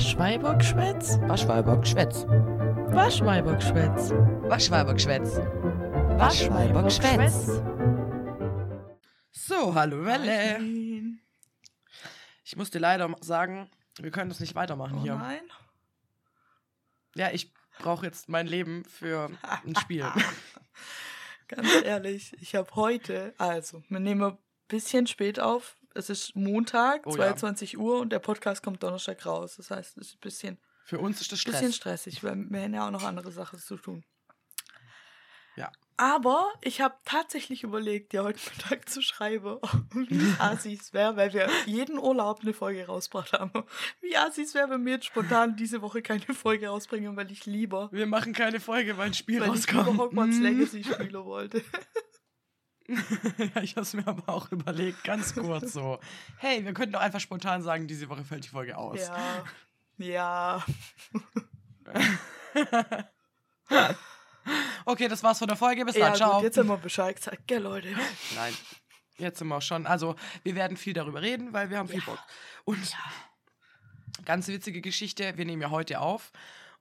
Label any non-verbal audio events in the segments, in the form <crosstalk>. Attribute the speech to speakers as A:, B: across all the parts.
A: Waschweibergschwätz?
B: Waschweibergschwätz.
A: Waschweibergschwätz.
B: Waschweibergschwätz.
A: Waschweibergschwätz.
B: So, hallo Welle. Ich muss dir leider sagen, wir können das nicht weitermachen
A: Oh
B: hier.
A: nein.
B: Ja, ich brauche jetzt mein Leben für ein Spiel. <laughs>
A: Ganz ehrlich, ich habe heute, also, wir nehmen ein bisschen spät auf. Es ist Montag,
B: Oh ja.
A: 22 Uhr und der Podcast kommt Donnerstag raus. Das heißt, es ist ein bisschen,
B: Für uns ist das
A: bisschen
B: Stress.
A: stressig, weil wir haben ja auch noch andere Sachen zu tun.
B: Ja.
A: Aber ich habe tatsächlich überlegt, dir heute Mittag zu schreiben, <laughs> wie assi es wäre, weil wir jeden Urlaub eine Folge rausgebracht haben. Wie assi es wäre, wenn wir jetzt spontan diese Woche keine Folge rausbringen, weil ich lieber,
B: Wir machen keine Folge, weil ein Spiel
A: weil ich lieber
B: rauskommt.
A: Hogwarts
B: Mm.
A: Legacy spielen wollte. <laughs> <laughs>
B: ja, ich habe es mir aber auch überlegt, ganz kurz so. Hey, wir könnten doch einfach spontan sagen, diese Woche fällt die Folge aus.
A: Ja. Ja. <laughs>
B: Okay, das war's von der Folge. Bis
A: Ja,
B: dann. Ciao.
A: gut, jetzt haben wir Bescheid gesagt, gell, Leute.
B: Nein, jetzt sind wir schon. Also, wir werden viel darüber reden, weil wir haben viel
A: Ja.
B: Bock. Und ganz witzige Geschichte, wir nehmen ja heute auf.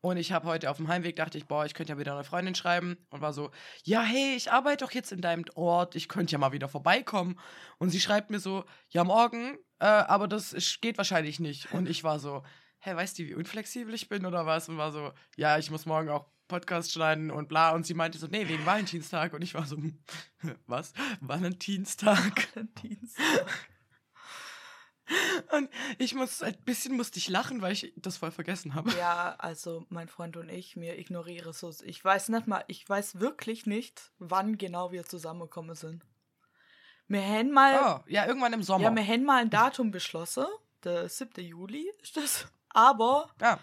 B: Und ich habe heute auf dem Heimweg dachte ich, boah, ich könnte ja wieder eine Freundin schreiben. Und war so, ja, hey, ich arbeite doch jetzt in deinem Ort, ich könnte ja mal wieder vorbeikommen. Und sie schreibt mir so, ja, morgen, äh, aber das geht wahrscheinlich nicht. Und ich war so, hä, weißt du, wie unflexibel ich bin oder was? Und war so, ja, ich muss morgen auch Podcast schneiden und bla. Und sie meinte so, nee, wegen Valentinstag. Und ich war so, <laughs> was? Valentinstag?
A: Dienstag.
B: Und ich muss, ein bisschen musste ich lachen, weil ich das voll vergessen habe.
A: Ja, also mein Freund und ich, mir ignoriere so. Ich weiß nicht mal, ich weiß wirklich nicht, wann genau wir zusammengekommen sind. Wir haben mal,
B: Oh, ja, irgendwann im Sommer.
A: ja, wir haben mal ein Datum beschlossen. Der 7. Juli ist das. Aber,
B: Ja.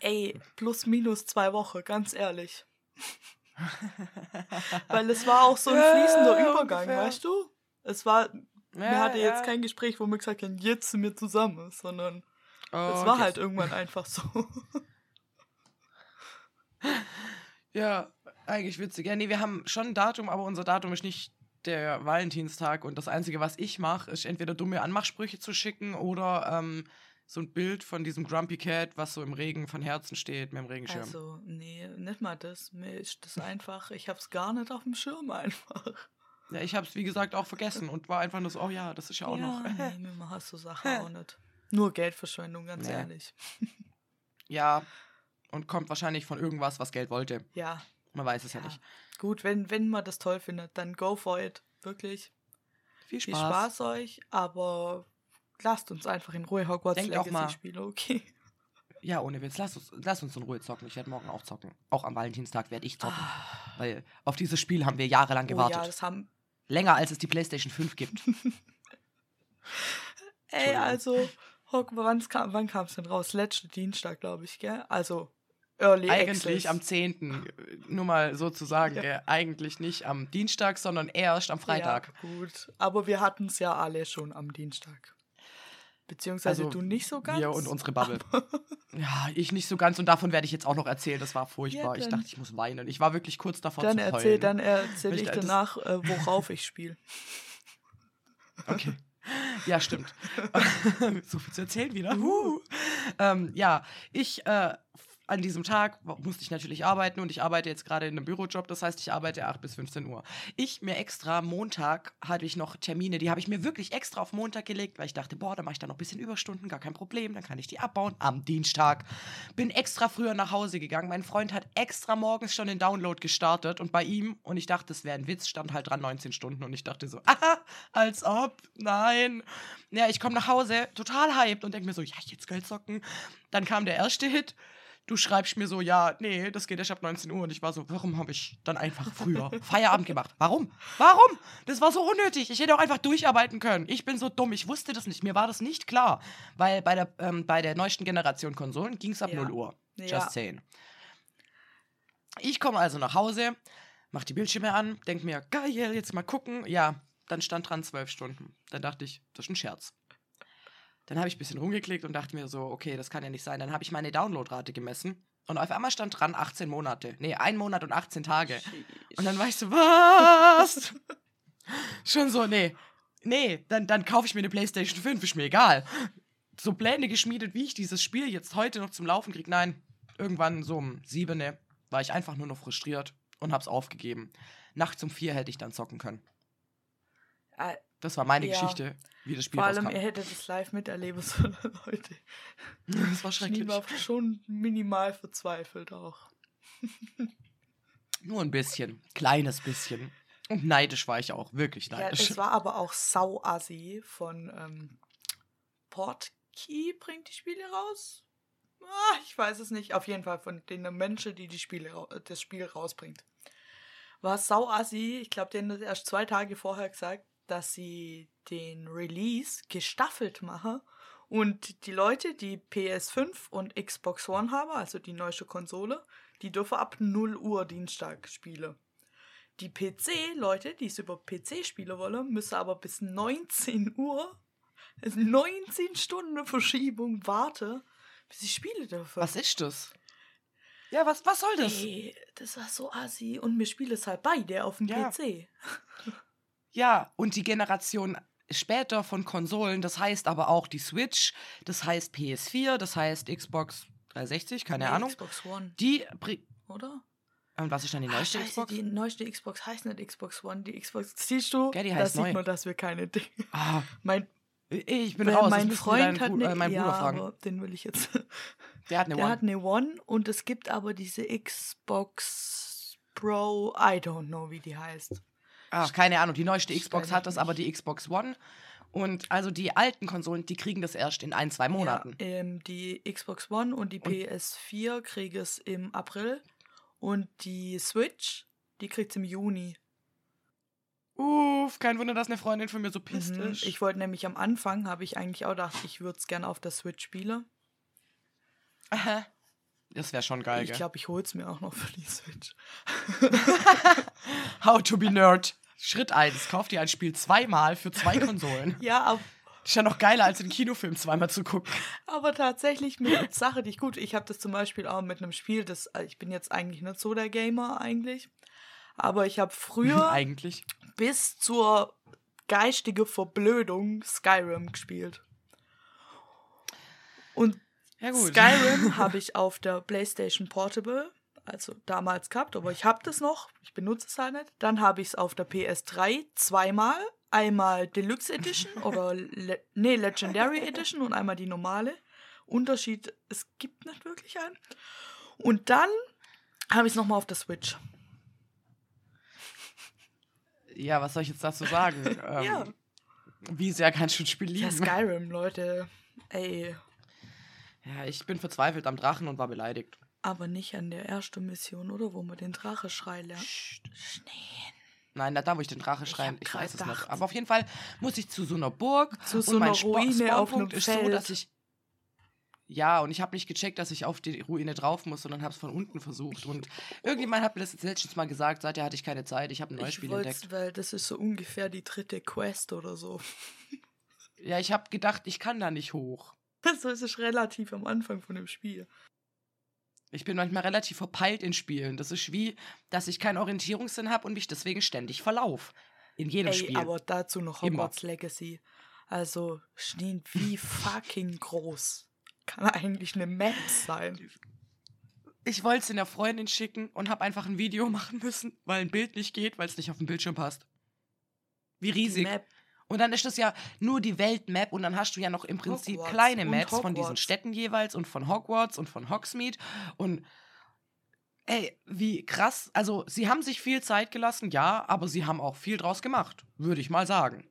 A: ey, plus minus zwei Wochen, ganz ehrlich. <laughs> Weil es war auch so ein fließender Übergang,
B: ungefähr.
A: weißt du? Es war, wir
B: Ja,
A: hatten jetzt
B: ja.
A: kein Gespräch, wo wir gesagt haben, jetzt sind wir zusammen, sondern
B: Oh,
A: es war
B: okay.
A: halt irgendwann einfach so. <laughs>
B: Ja, eigentlich witzig. Ja, nee, wir haben schon ein Datum, aber unser Datum ist nicht der Valentinstag. Und das Einzige, was ich mache, ist entweder dumme Anmachsprüche zu schicken oder ähm, so ein Bild von diesem Grumpy Cat, was so im Regen von Herzen steht, mit dem Regenschirm.
A: Also, nee, nicht mal das. Mir ist das einfach, ich hab's gar nicht auf dem Schirm einfach.
B: Ja, ich habe es, wie gesagt, auch vergessen und war einfach nur so, oh ja, das ist ja auch noch. <laughs>
A: Nee, mir macht so Sachen auch nicht. Nur Geldverschwendung, ganz
B: Nee.
A: ehrlich. <laughs>
B: ja, und kommt wahrscheinlich von irgendwas, was Geld wollte.
A: Ja,
B: Man weiß es ja,
A: Ja.
B: nicht.
A: gut, wenn, wenn man das toll findet, dann go for it. Wirklich.
B: Viel
A: Viel
B: Spaß.
A: Spaß euch, aber lasst uns einfach in Ruhe Hogwarts
B: Denkt auch
A: Legacy
B: mal.
A: spielen, okay?
B: Ja, ohne Witz. Lass uns, lass uns in Ruhe zocken. Ich werde morgen auch zocken. Auch am Valentinstag werde ich zocken. Weil auf dieses Spiel haben wir jahrelang
A: Oh
B: gewartet.
A: ja, das haben.
B: Länger als es die PlayStation 5 gibt. <laughs>
A: Ey, also, Hogwarts, kam, wann kam es denn raus? Letzte Dienstag, glaube ich, gell? Also, Early
B: Eigentlich
A: Access.
B: am 10. Nur mal so zu sagen,
A: Ja.
B: eigentlich nicht am Dienstag, sondern erst am Freitag.
A: Ja, gut. Aber wir hatten es ja alle schon am Dienstag. Beziehungsweise
B: Also,
A: du nicht so ganz.
B: Wir und unsere Bubble. <laughs> Ja, ich nicht so ganz und davon werde ich jetzt auch noch erzählen. Das war furchtbar.
A: Ja,
B: ich dachte, ich muss weinen. Ich war wirklich kurz davor
A: Dann
B: zu
A: erzähl,
B: heulen.
A: dann erzähl
B: Weil
A: ich danach, äh, worauf ich spiele. <laughs>
B: Okay. Ja, stimmt. <laughs> so viel zu erzählen wieder. Uh. Ähm, ja, ich äh, an diesem Tag musste ich natürlich arbeiten und ich arbeite jetzt gerade in einem Bürojob, das heißt, ich arbeite 8 bis 15 Uhr. Ich mir extra Montag hatte ich noch Termine, die habe ich mir wirklich extra auf Montag gelegt, weil ich dachte, boah, da mache ich dann noch ein bisschen Überstunden, gar kein Problem, dann kann ich die abbauen am Dienstag. Bin extra früher nach Hause gegangen. Mein Freund hat extra morgens schon den Download gestartet und bei ihm, und ich dachte, das wäre ein Witz, stand halt dran 19 Stunden und ich dachte so, <laughs> aha, als ob, nein. Ja, ich komme nach Hause, total hyped und denke mir so, ja, jetzt Geld zocken. Dann kam der erste Hit. Du schreibst mir so, ja, nee, das geht erst ab 19 Uhr. Und ich war so, warum habe ich dann einfach früher <laughs> Feierabend gemacht? Warum? Warum? Das war so unnötig. Ich hätte auch einfach durcharbeiten können. Ich bin so dumm. Ich wusste das nicht. Mir war das nicht klar. Weil bei der, ähm, bei der neuesten Generation Konsolen ging es ab
A: Ja.
B: 0 Uhr. Just
A: Ja.
B: saying. Ich komme also nach Hause, mach die Bildschirme an, denk mir, geil, jetzt mal gucken. Ja, dann stand dran 12 Stunden. Dann dachte ich, das ist ein Scherz. Dann habe ich ein bisschen rumgeklickt und dachte mir so, okay, das kann ja nicht sein. Dann habe ich meine Downloadrate gemessen und auf einmal stand dran 18 Monate. Nee, ein Monat und 18 Tage. Und dann war ich so, was? <laughs> Schon so, nee. Nee, dann, dann kaufe ich mir eine Playstation 5, ist mir egal. so Pläne geschmiedet, wie ich dieses Spiel jetzt heute noch zum Laufen kriege. Nein, irgendwann so um sieben war ich einfach nur noch frustriert und hab's aufgegeben. Nachts um vier hätte ich dann zocken können.
A: Äh,
B: Das war meine
A: Ja.
B: Geschichte, wie das Spiel
A: Vor allem,
B: rauskam.
A: ihr hättet es live miterleben sollen, <laughs> Leute.
B: Das war schrecklich.
A: Schnee war schon minimal verzweifelt auch.
B: Nur ein bisschen. Kleines bisschen. Und neidisch war ich auch. Wirklich
A: Ja,
B: neidisch.
A: es war aber auch Sau-Assi von ähm, Portkey bringt die Spiele raus. Ah, ich weiß es nicht. Auf jeden Fall von den Menschen, die, die Spiele, das Spiel rausbringt. War Sau-Assi. Ich glaube, die haben das erst zwei Tage vorher gesagt, dass sie den Release gestaffelt machen. Und die Leute, die PS5 und Xbox One haben, also die neueste Konsole, die dürfen ab 0 Uhr Dienstag spielen. Die PC-Leute, die es über PC spielen wollen, müssen aber bis 19 Uhr, also 19 Stunden Verschiebung warten, bis sie spielen dürfen.
B: was ist das? Ja, was, was soll das?
A: Ey, das war so assi. Und mir spielen es halt beide auf dem
B: Ja.
A: PC.
B: Ja, und die Generation später von Konsolen, das heißt aber auch die Switch, das heißt PS4, das heißt Xbox 360, keine
A: Nee,
B: Ahnung.
A: Xbox One,
B: Die
A: oder?
B: Und was ist dann die neueste
A: Scheiße,
B: Xbox?
A: Die neueste Xbox heißt nicht Xbox One. Die Xbox, siehst du,
B: Gell, die
A: da
B: heißt
A: sieht
B: neu.
A: man, dass wir keine Dinge.
B: Ah, <laughs>
A: Mein,
B: ich bin raus.
A: mein Freund hat
B: Bru- äh,
A: eine,
B: meinen
A: ja,
B: Bruder fragen.
A: aber den will ich jetzt. <laughs>
B: Der hat eine
A: Der
B: One.
A: hat eine One und es gibt aber diese Xbox Pro, I don't know, wie die heißt.
B: Ach, keine Ahnung. Die neueste Xbox hat das, aber die Xbox One. Und also die alten Konsolen, die kriegen das erst in ein, zwei Monaten.
A: Ja, ähm, die Xbox One und die
B: Und-
A: PS4 kriegen es im April und die Switch, die kriegt es im Juni.
B: Uff, kein Wunder, dass eine Freundin von mir so pisst
A: Mhm.
B: ist.
A: Ich wollte nämlich am Anfang, habe ich eigentlich auch gedacht, ich würde es gerne auf der Switch spielen.
B: Aha. Das wäre schon geil,
A: ich glaube, ich hole es mir auch noch für die Switch. <laughs>
B: How to be nerd. Schritt 1. Kauf dir ein Spiel zweimal für zwei Konsolen. <laughs>
A: Ja, aber,
B: ist ja noch geiler, als den Kinofilm zweimal zu gucken.
A: aber tatsächlich mit Sache, die ich gut. Ich habe das zum Beispiel auch mit einem Spiel, das äh, ich bin jetzt eigentlich nicht so der Gamer eigentlich. Aber ich habe früher <laughs>
B: Eigentlich.
A: bis zur geistige Verblödung Skyrim gespielt. Und
B: Ja, gut.
A: Skyrim <laughs> habe ich auf der PlayStation Portable, also damals gehabt, aber ich habe das noch, ich benutze es halt nicht. Dann habe ich es auf der PS3 zweimal, einmal Deluxe Edition <laughs> oder Le nee, Legendary Edition und einmal die normale. Unterschied, es gibt nicht wirklich einen. Und dann habe ich es nochmal auf der Switch.
B: Ja, was soll ich jetzt dazu sagen? <laughs> ähm,
A: Ja.
B: Wie sehr kannst du ein Spiel
A: Ja? Skyrim, Leute. Ey,
B: Ja, ich bin verzweifelt am Drachen und war beleidigt.
A: aber nicht an der ersten Mission, oder? Wo man den Drache-Schrei lernt.
B: Psst.
A: Schnee.
B: Nein, da, da wo ich den Drache
A: Ich
B: schreien, ich,
A: grad
B: weiß es nicht. Aber auf jeden Fall muss ich zu so einer Burg.
A: Zu so einer Ruine auf einem
B: ist so,
A: Feld.
B: dass ich. Ja, und ich habe nicht gecheckt, dass ich auf die Ruine drauf muss, sondern habe es von unten versucht. Und irgendjemand hat mir das jetzt letztens mal gesagt, seither hatte ich keine Zeit, ich habe ein neues
A: Ich
B: Spiel
A: wollte,
B: entdeckt.
A: weil das ist so ungefähr die dritte Quest oder so.
B: Ja, ich habe gedacht, ich kann da nicht hoch.
A: Es ist relativ am Anfang von dem Spiel.
B: Ich bin manchmal relativ verpeilt in Spielen. Das ist wie, dass ich keinen Orientierungssinn habe und mich deswegen ständig verlauf. In jedem
A: Ey,
B: Spiel.
A: aber dazu noch
B: Immer.
A: Hogwarts Legacy. Also, Schnee, wie <laughs> fucking groß kann eigentlich eine Map sein?
B: Ich wollte es in der Freundin schicken und habe einfach ein Video <laughs> machen müssen, weil ein Bild nicht geht, weil es nicht auf dem Bildschirm passt. Wie
A: Die
B: riesig.
A: Map.
B: Und dann ist das ja nur die Weltmap und dann hast du ja noch im Prinzip
A: Hogwarts
B: kleine Maps von diesen. Städten jeweils und von Hogwarts und von Hogsmeade und ey, wie krass. Also, sie haben sich viel Zeit gelassen, ja, aber sie haben auch viel draus gemacht, würde ich mal sagen.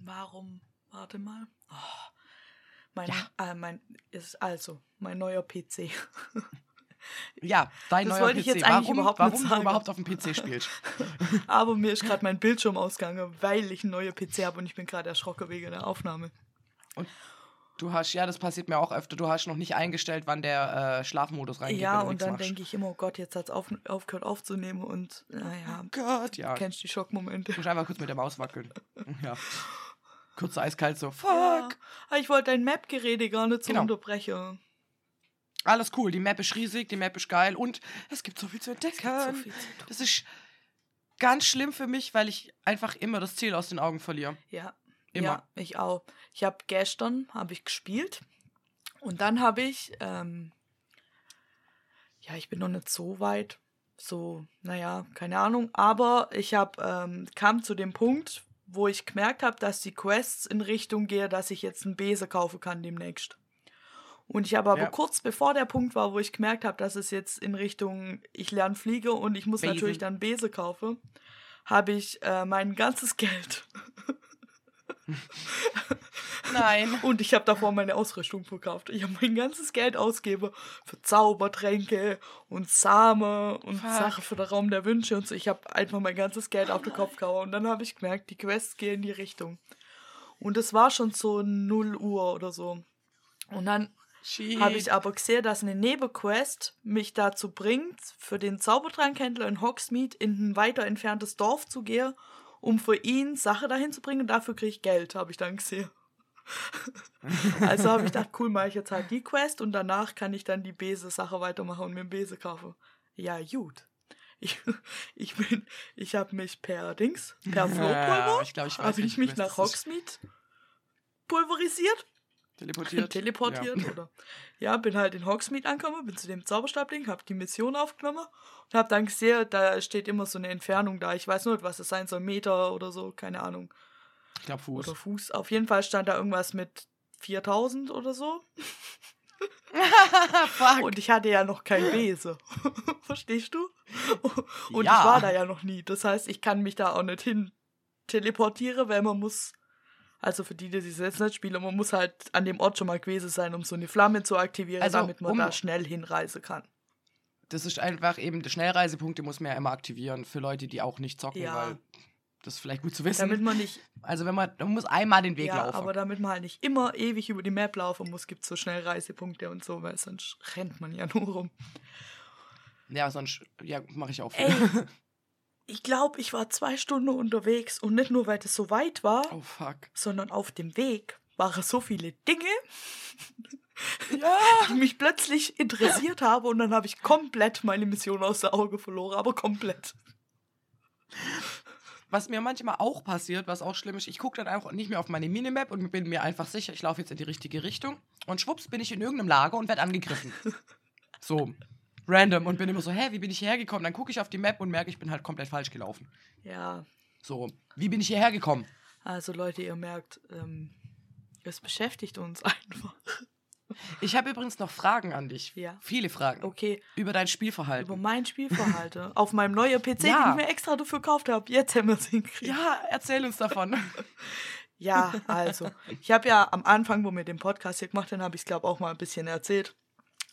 A: Warum? Warte mal. Oh, mein,
B: Ja.
A: äh, mein, ist also, mein neuer PC. <laughs>
B: Ja, dein
A: Das
B: neuer
A: wollte ich
B: PC.
A: jetzt eigentlich
B: warum
A: überhaupt
B: warum du überhaupt auf dem PC spielst? <laughs>
A: Aber mir ist gerade mein Bildschirm ausgegangen, weil ich einen neuen PC habe und ich bin gerade erschrocken wegen der Aufnahme.
B: Du hast, ja, das passiert mir auch öfter. Du hast noch nicht eingestellt, wann der äh, Schlafmodus reingeht.
A: ja,
B: du
A: und dann denke ich immer, oh Gott, jetzt hat es auf, aufgehört aufzunehmen und naja,
B: Oh Gott, ja.
A: kennst die Schockmomente.
B: Ich muss einfach kurz mit der Maus wackeln. <laughs> Ja. Kurz eiskalt so. Fuck.
A: Ja, aber ich wollte dein Map-Gerede gar nicht so
B: Genau.
A: unterbrechen.
B: Alles cool. Die Map ist riesig, die Map ist geil und es gibt so viel zu entdecken.
A: so viel zu.
B: Das ist ganz schlimm für mich, weil ich einfach immer das Ziel aus den Augen verliere.
A: Ja,
B: Immer.
A: Ja, ich auch. Ich habe gestern habe ich gespielt und dann habe ich, ähm, ja, ich bin noch nicht so weit, so, naja, keine Ahnung, aber ich habe ähm, kam zu dem Punkt, wo ich gemerkt habe, dass die Quests in Richtung gehe, dass ich jetzt einen Bese kaufen kann demnächst. Und ich habe aber
B: Ja.
A: kurz bevor der Punkt war, wo ich gemerkt habe, dass es jetzt in Richtung, ich lerne Fliege und ich muss
B: Besen.
A: natürlich dann Bese kaufen, habe ich äh, mein ganzes <laughs> Geld
B: Nein. <laughs>
A: und ich habe davor meine Ausrüstung verkauft. Ich habe mein ganzes Geld ausgegeben für Zaubertränke und Samen und
B: Fuck.
A: Sachen für den Raum der Wünsche und so. Ich habe einfach mein ganzes Geld auf den Kopf gehauen. Und dann habe ich gemerkt, die Quests gehen in die Richtung. Und es war schon so 0 Uhr oder so. Und dann habe ich aber gesehen, dass eine Nebenquest mich dazu bringt, für den Zaubertrankhändler in Hogsmeade in ein weiter entferntes Dorf zu gehen, um für ihn Sache dahin zu bringen. Und dafür kriege ich Geld, habe ich dann gesehen. <laughs> also habe ich gedacht, cool, mache ich jetzt halt die Quest und danach kann ich dann die Bese-Sache weitermachen und mir einen Bese kaufen. Ja, gut. Ich, <laughs> ich bin, ich habe mich per Dings, per Flohpulver,
B: ich weiß,
A: habe ich mich
B: Quest
A: nach. Hogsmeade pulverisiert
B: teleportiert. <laughs>
A: teleportiert
B: Ja.
A: oder ja, bin halt in Hogsmeade angekommen, bin zu dem Zauberstabding, hab die Mission aufgenommen und hab dann gesehen, da steht immer so eine Entfernung da. Ich weiß nicht, was das sein soll, Meter oder so, keine Ahnung.
B: Ich glaube Fuß.
A: Oder Fuß. Auf jeden Fall stand da irgendwas mit 4000 oder so. <laughs> Und ich hatte ja noch kein Bese. <laughs> Verstehst du? Und
B: Ja.
A: ich war da ja noch nie. Das heißt, ich kann mich da auch nicht hin teleportieren, weil man muss, also für die, die sich jetzt nicht spielen, man muss halt an dem Ort schon mal gewesen sein, um so eine Flamme zu aktivieren,
B: Also,
A: damit man
B: um-
A: da schnell hinreisen kann.
B: Das ist einfach eben, die Schnellreisepunkte muss man ja immer aktivieren für Leute, die auch nicht zocken,
A: Ja.
B: weil das ist vielleicht gut zu wissen.
A: Damit man nicht,
B: also wenn man, man muss einmal den Weg
A: ja,
B: laufen.
A: aber damit man halt nicht immer ewig über die Map laufen muss, gibt es so Schnellreisepunkte und so, weil sonst rennt man ja nur rum.
B: ja, sonst, ja, mache ich auch.
A: Ey, <laughs> ich glaube, ich war zwei Stunden unterwegs und nicht nur, weil das so weit war,
B: Oh
A: sondern auf dem Weg waren so viele Dinge, <laughs>
B: Ja.
A: die mich plötzlich interessiert haben und dann habe ich komplett meine Mission aus der Auge verloren, aber komplett.
B: Was mir manchmal auch passiert, was auch schlimm ist, ich gucke dann einfach nicht mehr auf meine Minimap und bin mir einfach sicher, ich laufe jetzt in die richtige Richtung. Und schwupps bin ich in irgendeinem Lager und werde angegriffen. <laughs> so. Random. Und bin immer so, hä, wie bin ich hierher gekommen? Dann gucke ich auf die Map und merke, ich bin halt komplett falsch gelaufen.
A: Ja,
B: So, wie bin ich hierher gekommen?
A: also Leute, ihr merkt, ähm, es beschäftigt uns <laughs> einfach.
B: Ich habe übrigens noch Fragen an dich.
A: Ja.
B: Viele Fragen.
A: Okay,
B: Über dein Spielverhalten.
A: über mein Spielverhalten <laughs> auf meinem neuen PC,
B: Ja.
A: den ich mir extra dafür gekauft habe. Jetzt haben wir es hingekriegt.
B: ja, erzähl uns davon. <laughs>
A: Ja, also, ich habe ja am Anfang, wo wir den Podcast hier gemacht haben, habe ich es, glaube auch mal ein bisschen erzählt.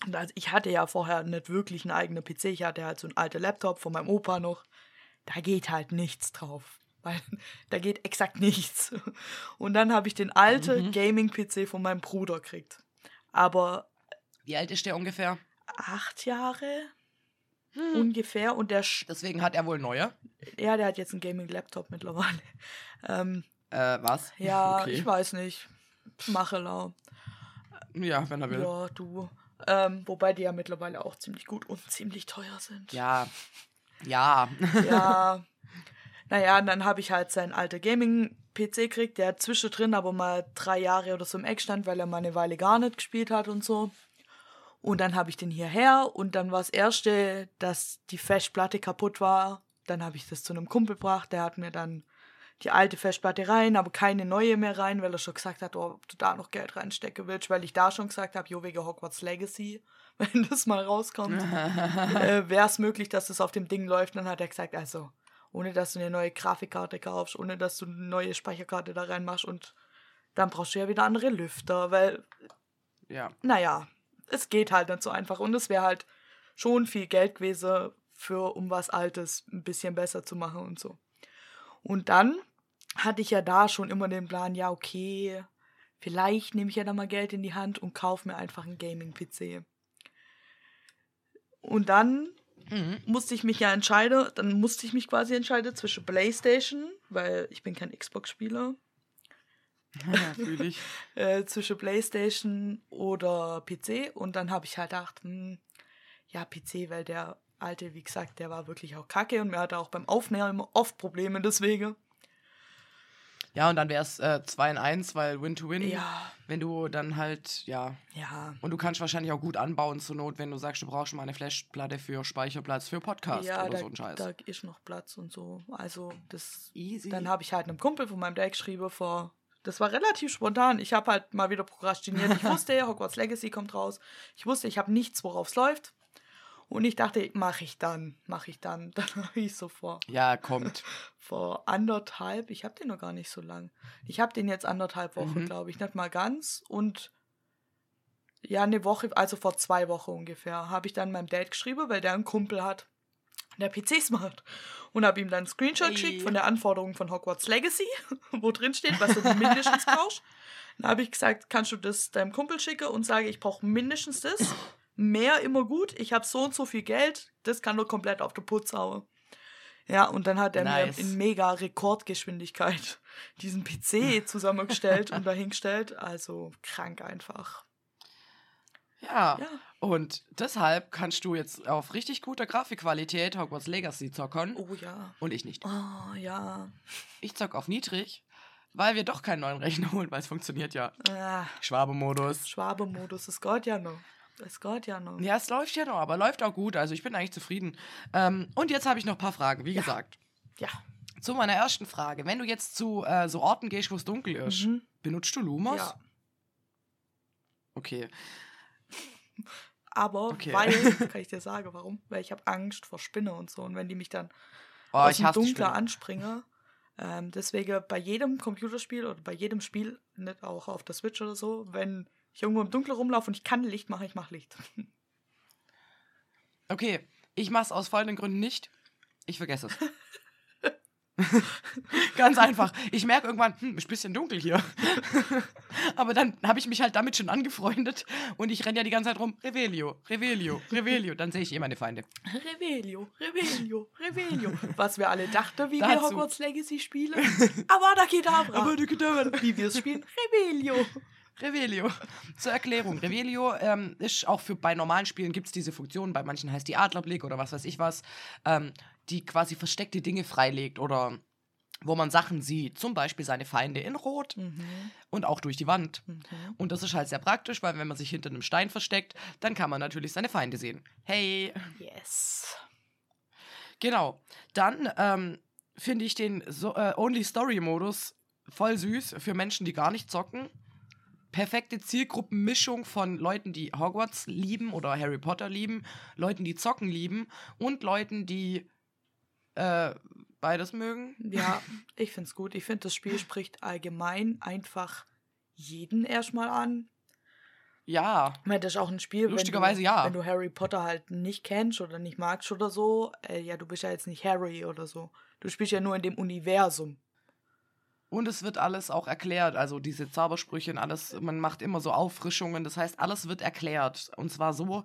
A: Und also ich hatte ja vorher nicht wirklich einen eigenen PC. Ich hatte halt so einen alten Laptop von meinem Opa noch. Da geht halt nichts drauf. <laughs> Weil da geht exakt nichts. Und dann habe ich den alten
B: Mhm.
A: Gaming-PC von meinem Bruder gekriegt. Aber
B: Wie alt ist der ungefähr?
A: acht Jahre
B: Hm.
A: ungefähr. Und der, Sch-
B: Deswegen hat er wohl neue.
A: ja, der hat jetzt einen Gaming-Laptop mittlerweile. <laughs> Ähm,
B: Äh, was?
A: ja,
B: Okay.
A: ich weiß nicht. Mache lau.
B: Ja, wenn er will.
A: Ja, du. Ähm, wobei die ja mittlerweile auch ziemlich gut und ziemlich teuer sind.
B: Ja. Ja.
A: Ja. naja, und dann habe ich halt seinen alten Gaming-PC gekriegt, der zwischendrin aber mal drei Jahre oder so im Eck stand, weil er mal eine Weile gar nicht gespielt hat und so. Und dann habe ich den hierher und dann war das erste, dass die Festplatte kaputt war. Dann habe ich das zu einem Kumpel gebracht, der hat mir dann die alte Festplatte rein, aber keine neue mehr rein, weil er schon gesagt hat, oh, ob du da noch Geld reinstecken willst, weil ich da schon gesagt habe, jo, wegen Hogwarts Legacy, <laughs> wenn das mal rauskommt, <laughs> äh, wäre es möglich, dass das auf dem Ding läuft. Dann hat er gesagt, also, ohne dass du eine neue Grafikkarte kaufst, ohne dass du eine neue Speicherkarte da reinmachst und dann brauchst du ja wieder andere Lüfter, weil,
B: ja.
A: naja, es geht halt nicht so einfach und es wäre halt schon viel Geld gewesen, für um was Altes ein bisschen besser zu machen und so. Und dann hatte ich ja da schon immer den Plan, ja, okay, vielleicht nehme ich ja da mal Geld in die Hand und kaufe mir einfach einen Gaming-PC. Und dann
B: Mhm.
A: musste ich mich ja entscheiden, dann musste ich mich quasi entscheiden zwischen PlayStation, weil ich bin kein Xbox-Spieler, <laughs>
B: ja Fühle ich. <laughs>
A: äh, zwischen PlayStation oder PC. Und dann habe ich halt gedacht, hm, ja, PC, weil der alte, wie gesagt, der war wirklich auch kacke und mir hatte auch beim Aufnehmen oft Probleme deswegen.
B: Ja, und dann wäre es äh, 2 in 1, weil Win-to-Win.
A: Ja.
B: Wenn du dann halt, ja.
A: Ja.
B: Und du kannst wahrscheinlich auch gut anbauen zur Not, wenn du sagst, du brauchst mal eine Flashplatte für Speicherplatz für Podcast
A: ja,
B: oder
A: da,
B: so ein Scheiß.
A: da ist noch Platz und so. Also, das.
B: Easy.
A: Dann habe ich halt einem Kumpel von meinem Dad geschrieben vor. Das war relativ spontan. Ich habe halt mal wieder prokrastiniert. Ich wusste, <laughs> Hogwarts Legacy kommt raus. Ich wusste, ich habe nichts, worauf es läuft. Und ich dachte, mache ich dann, mache ich dann. <laughs> Dann habe ich so vor,
B: ja, kommt. <laughs>
A: vor anderthalb, ich habe den noch gar nicht so lang. Ich habe den jetzt anderthalb Wochen,
B: Mhm.
A: glaube ich, nicht mal ganz. Und ja, eine Woche, also vor zwei Wochen ungefähr, habe ich dann meinem Dad geschrieben, weil der einen Kumpel hat, der PCs macht. Und habe ihm dann einen Screenshot geschickt von der Anforderung von Hogwarts Legacy, <laughs> wo drin steht, was du mindestens brauchst. Dann habe ich gesagt, kannst du das deinem Kumpel schicken und sage, ich brauche mindestens das. Mehr immer gut. Ich habe so und so viel Geld. Das kann nur komplett auf den Putz hauen. Ja, und dann hat er
B: Nice.
A: mir in mega Rekordgeschwindigkeit <laughs> diesen PC zusammengestellt und dahingestellt. Also krank einfach.
B: Ja.
A: Ja.
B: Und deshalb kannst du jetzt auf richtig guter Grafikqualität Hogwarts Legacy zockern.
A: Oh ja.
B: Und ich nicht.
A: Oh ja.
B: Ich zock auf niedrig, weil wir doch keinen neuen Rechner holen, weil es funktioniert ja.
A: Ah,
B: Schwabe-Modus.
A: Schwabe-Modus, das geht ja noch. Das geht ja noch.
B: Ja, es läuft ja noch, aber läuft auch gut. Also ich bin eigentlich zufrieden. Ähm, und jetzt habe ich noch ein paar Fragen, wie
A: Ja.
B: gesagt.
A: Ja.
B: Zu meiner ersten Frage. Wenn du jetzt zu äh, so Orten gehst, wo es dunkel ist,
A: Mhm.
B: benutzt du Lumos?
A: Ja.
B: Okay.
A: Aber
B: Okay.
A: weil, <laughs> kann ich dir sagen, warum? Weil ich habe Angst vor Spinne und so. Und wenn die mich dann
B: Oh,
A: aus dem Dunkler
B: Spinnen.
A: anspringe, ähm, deswegen bei jedem Computerspiel oder bei jedem Spiel, nicht auch auf der Switch oder so, wenn ich irgendwo im Dunkeln rumlaufe und ich kann Licht machen, ich mache Licht. <laughs>
B: Okay, ich mache es aus folgenden Gründen nicht. Ich vergesse es. <laughs> Ganz einfach. Ich merke irgendwann, hm, ist ein bisschen dunkel hier. <laughs> Aber dann habe ich mich halt damit schon angefreundet und ich renne ja die ganze Zeit rum. Revelio, Revelio, Revelio. Dann sehe ich eh meine Feinde.
A: Revelio, Revelio, Revelio. Was wir alle dachten, wie wir
B: Dazu.
A: Hogwarts Legacy spielen. Aber da geht
B: Aber du Gedauert.
A: Wie wir es spielen. Revelio.
B: Revelio. <laughs> Zur Erklärung. Revelio ähm, ist auch für bei normalen Spielen gibt es diese Funktion, bei manchen heißt die Adlerblick oder was weiß ich was, ähm, die quasi versteckte Dinge freilegt oder wo man Sachen sieht, zum Beispiel seine Feinde in Rot
A: Mhm.
B: und auch durch die Wand.
A: Mhm.
B: Und das ist halt sehr praktisch, weil wenn man sich hinter einem Stein versteckt, dann kann man natürlich seine Feinde sehen. Hey,
A: Yes.
B: genau. Dann ähm, finde ich den so, äh, Only Story Modus voll süß für Menschen, die gar nicht zocken. Perfekte Zielgruppenmischung von Leuten, die Hogwarts lieben oder Harry Potter lieben, Leuten, die zocken lieben und Leuten, die äh, beides mögen.
A: Ja, <laughs> ich finde es gut. Ich finde, das Spiel spricht allgemein einfach jeden erstmal an.
B: Ja,
A: Ich meine, das ist auch ein Spiel,
B: Lustigerweise
A: wenn du,
B: ja.
A: wenn du Harry Potter halt nicht kennst oder nicht magst oder so, äh, ja, du bist ja jetzt nicht Harry oder so. Du spielst ja nur in dem Universum.
B: Und es wird alles auch erklärt, also diese Zaubersprüche und alles, man macht immer so Auffrischungen, das heißt, alles wird erklärt. Und zwar so,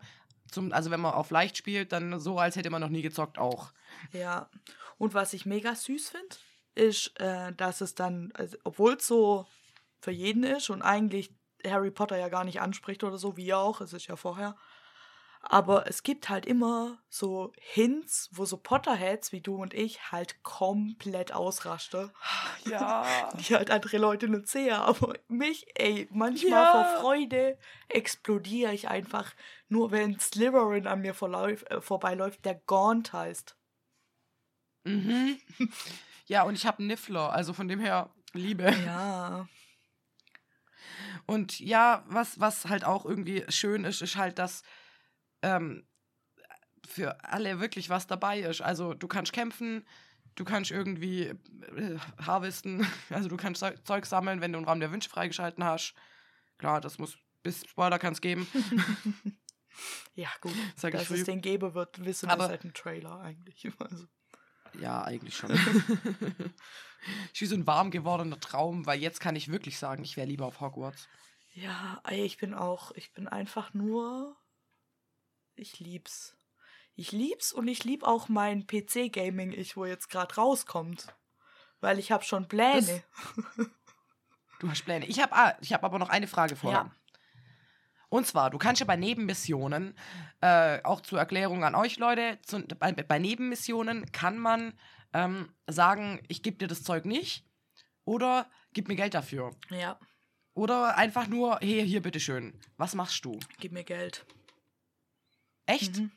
B: zum, also wenn man auf leicht spielt, dann so, als hätte man noch nie gezockt auch.
A: Ja. Und was ich mega süß finde, ist, äh, dass es dann, also, obwohl es so für jeden ist und eigentlich Harry Potter ja gar nicht anspricht oder so, wie auch, es ist ja vorher. Aber es gibt halt immer so Hints, wo so Potterheads wie du und ich halt komplett ausrasten. <sighs>
B: Ja. <laughs>
A: Die halt andere Leute nicht sehen. Aber mich, ey, manchmal
B: Ja.
A: vor Freude explodiere ich einfach. Nur wenn Slytherin an mir vorläuf, äh, vorbeiläuft, der Gaunt heißt.
B: mhm. <laughs> Ja, und ich habe einen Niffler, also von dem her Liebe.
A: Ja.
B: Und ja, was, was halt auch irgendwie schön ist, ist halt, dass ähm, für alle wirklich was dabei ist. Also du kannst kämpfen, du kannst irgendwie äh, harvesten, <laughs> also du kannst Zeug- sammeln, wenn du einen Raum der Wünsche freigeschalten hast. Klar, das muss, bis Spoiler kann es geben. <laughs>
A: Ja, gut.
B: Sag
A: Dass es den geben wird, wissen wir seit dem Trailer eigentlich. <laughs> Also,
B: Ja, eigentlich schon. ich wie so ein warm gewordener Traum, weil jetzt kann ich wirklich sagen, ich wäre lieber auf Hogwarts.
A: ja, ich bin auch, ich bin einfach nur. Ich lieb's. Ich lieb's und ich lieb auch mein PC-Gaming, ich, wo jetzt gerade rauskommt. Weil ich habe schon Pläne. <laughs>
B: Du hast Pläne. Ich habe ah, ich hab aber noch eine Frage vorher.
A: Ja.
B: Und zwar, du kannst ja bei Nebenmissionen, äh, auch zur Erklärung an euch Leute, zu, bei, bei Nebenmissionen kann man ähm, sagen, ich gebe dir das Zeug nicht oder gib mir Geld dafür.
A: Ja,
B: Oder einfach nur, hey, hier, bitteschön. Was machst du?
A: gib mir Geld.
B: Echt?
A: Mhm.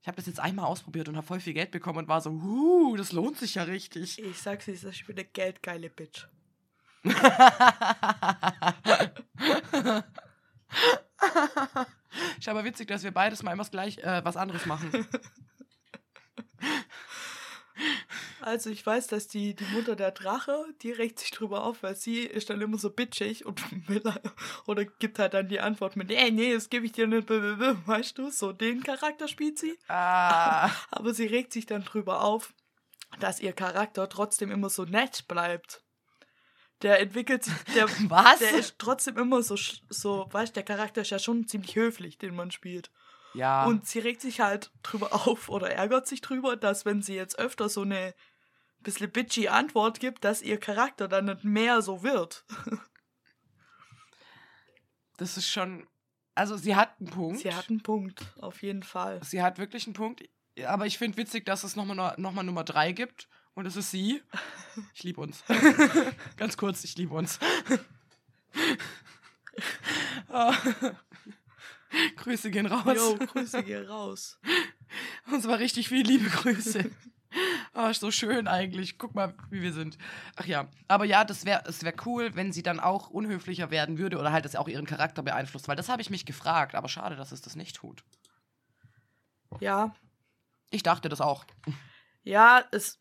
B: Ich habe das jetzt einmal ausprobiert und habe voll viel Geld bekommen und war so, huh, das lohnt sich ja richtig.
A: Ich sag's dir, ich bin eine geldgeile Bitch. <laughs>
B: Ist aber witzig, dass wir beides mal immer gleich äh, was anderes machen. <laughs>
A: Also ich weiß, dass die, die Mutter der Drache, die regt sich drüber auf, weil sie ist dann immer so bitchig und <laughs> will, oder gibt halt dann die Antwort mit, nee, nee, das gebe ich dir nicht, weißt du, so den Charakter spielt sie.
B: ah, <laughs>
A: Aber sie regt sich dann drüber auf, dass ihr Charakter trotzdem immer so nett bleibt. Der entwickelt sich, der, <laughs>
B: was?
A: der ist trotzdem immer so, so, weißt der Charakter ist ja schon ziemlich höflich, den man spielt.
B: ja.
A: Und sie regt sich halt drüber auf oder ärgert sich drüber, dass wenn sie jetzt öfter so eine bisschen bitchy Antwort gibt, dass ihr Charakter dann nicht mehr so wird. <laughs>
B: das ist schon. Also, sie hat einen Punkt.
A: Sie hat einen Punkt, auf jeden Fall.
B: Sie hat wirklich einen Punkt. Aber ich finde witzig, dass es nochmal noch mal Nummer drei gibt. Und es ist sie. Ich liebe uns. <laughs> Ganz kurz, ich liebe uns. <laughs> Grüße gehen raus.
A: Jo, Grüße gehen raus.
B: Und zwar richtig viel liebe Grüße. Ah, ist so schön eigentlich. Guck mal, wie wir sind. Ach ja. Aber ja, das wäre es wär cool, wenn sie dann auch unhöflicher werden würde oder halt das auch ihren Charakter beeinflusst. Weil das habe ich mich gefragt. Aber schade, dass es das nicht tut.
A: Ja,
B: Ich dachte das auch.
A: ja, es,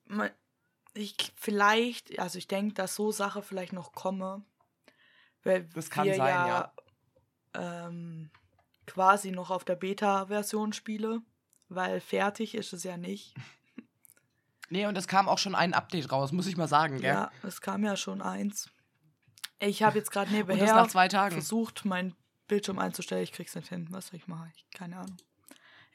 A: ich, vielleicht, also ich denke, dass so Sache vielleicht noch komme. Weil
B: Das kann
A: wir
B: sein,
A: ja, Ähm, quasi noch auf der Beta-Version spiele, weil fertig ist es ja nicht.
B: Nee, und es kam auch schon ein Update raus, muss ich mal sagen, gell?
A: Ja, es kam ja schon eins. Ich habe jetzt gerade nebenher
B: zwei Tagen.
A: versucht, meinen Bildschirm einzustellen. Ich krieg's nicht hin. Was soll ich machen? Ich, keine Ahnung.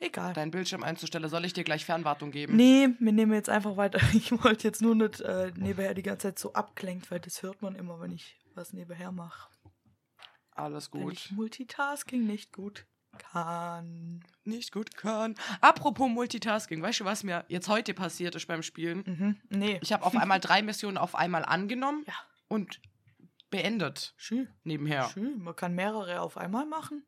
A: Egal.
B: Deinen Bildschirm einzustellen, soll ich dir gleich Fernwartung geben?
A: Nee, wir nehmen jetzt einfach weiter. <laughs> Ich wollte jetzt nur nicht äh, nebenher die ganze Zeit so abgelenkt, weil das hört man immer, wenn ich was nebenher mache.
B: Alles
A: Wenn
B: gut.
A: ich Multitasking nicht gut kann.
B: Nicht gut kann. Apropos Multitasking, weißt du, was mir jetzt heute passiert ist beim Spielen?
A: Mhm. Nee.
B: Ich habe auf einmal drei Missionen auf einmal angenommen
A: Ja.
B: und beendet
A: Schön.
B: nebenher.
A: Schön. Man kann mehrere auf einmal machen.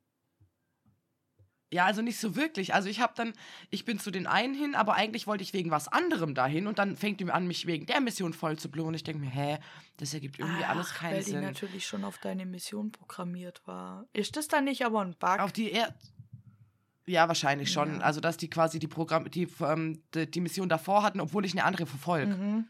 B: Ja, also nicht so wirklich. Also ich habe dann, ich bin zu den einen hin, aber eigentlich wollte ich wegen was anderem dahin und dann fängt die an, mich wegen der Mission voll zu bloßen. Ich denke mir, hä, das ergibt irgendwie alles
A: Ach,
B: keinen
A: weil die
B: Sinn.
A: natürlich schon auf deine Mission programmiert war. Ist das dann nicht aber ein Bug?
B: Auf die er ja, wahrscheinlich schon.
A: Ja.
B: Also, dass die quasi die Programm, die, ähm, die, die Mission davor hatten, obwohl ich eine andere verfolge.
A: Mhm.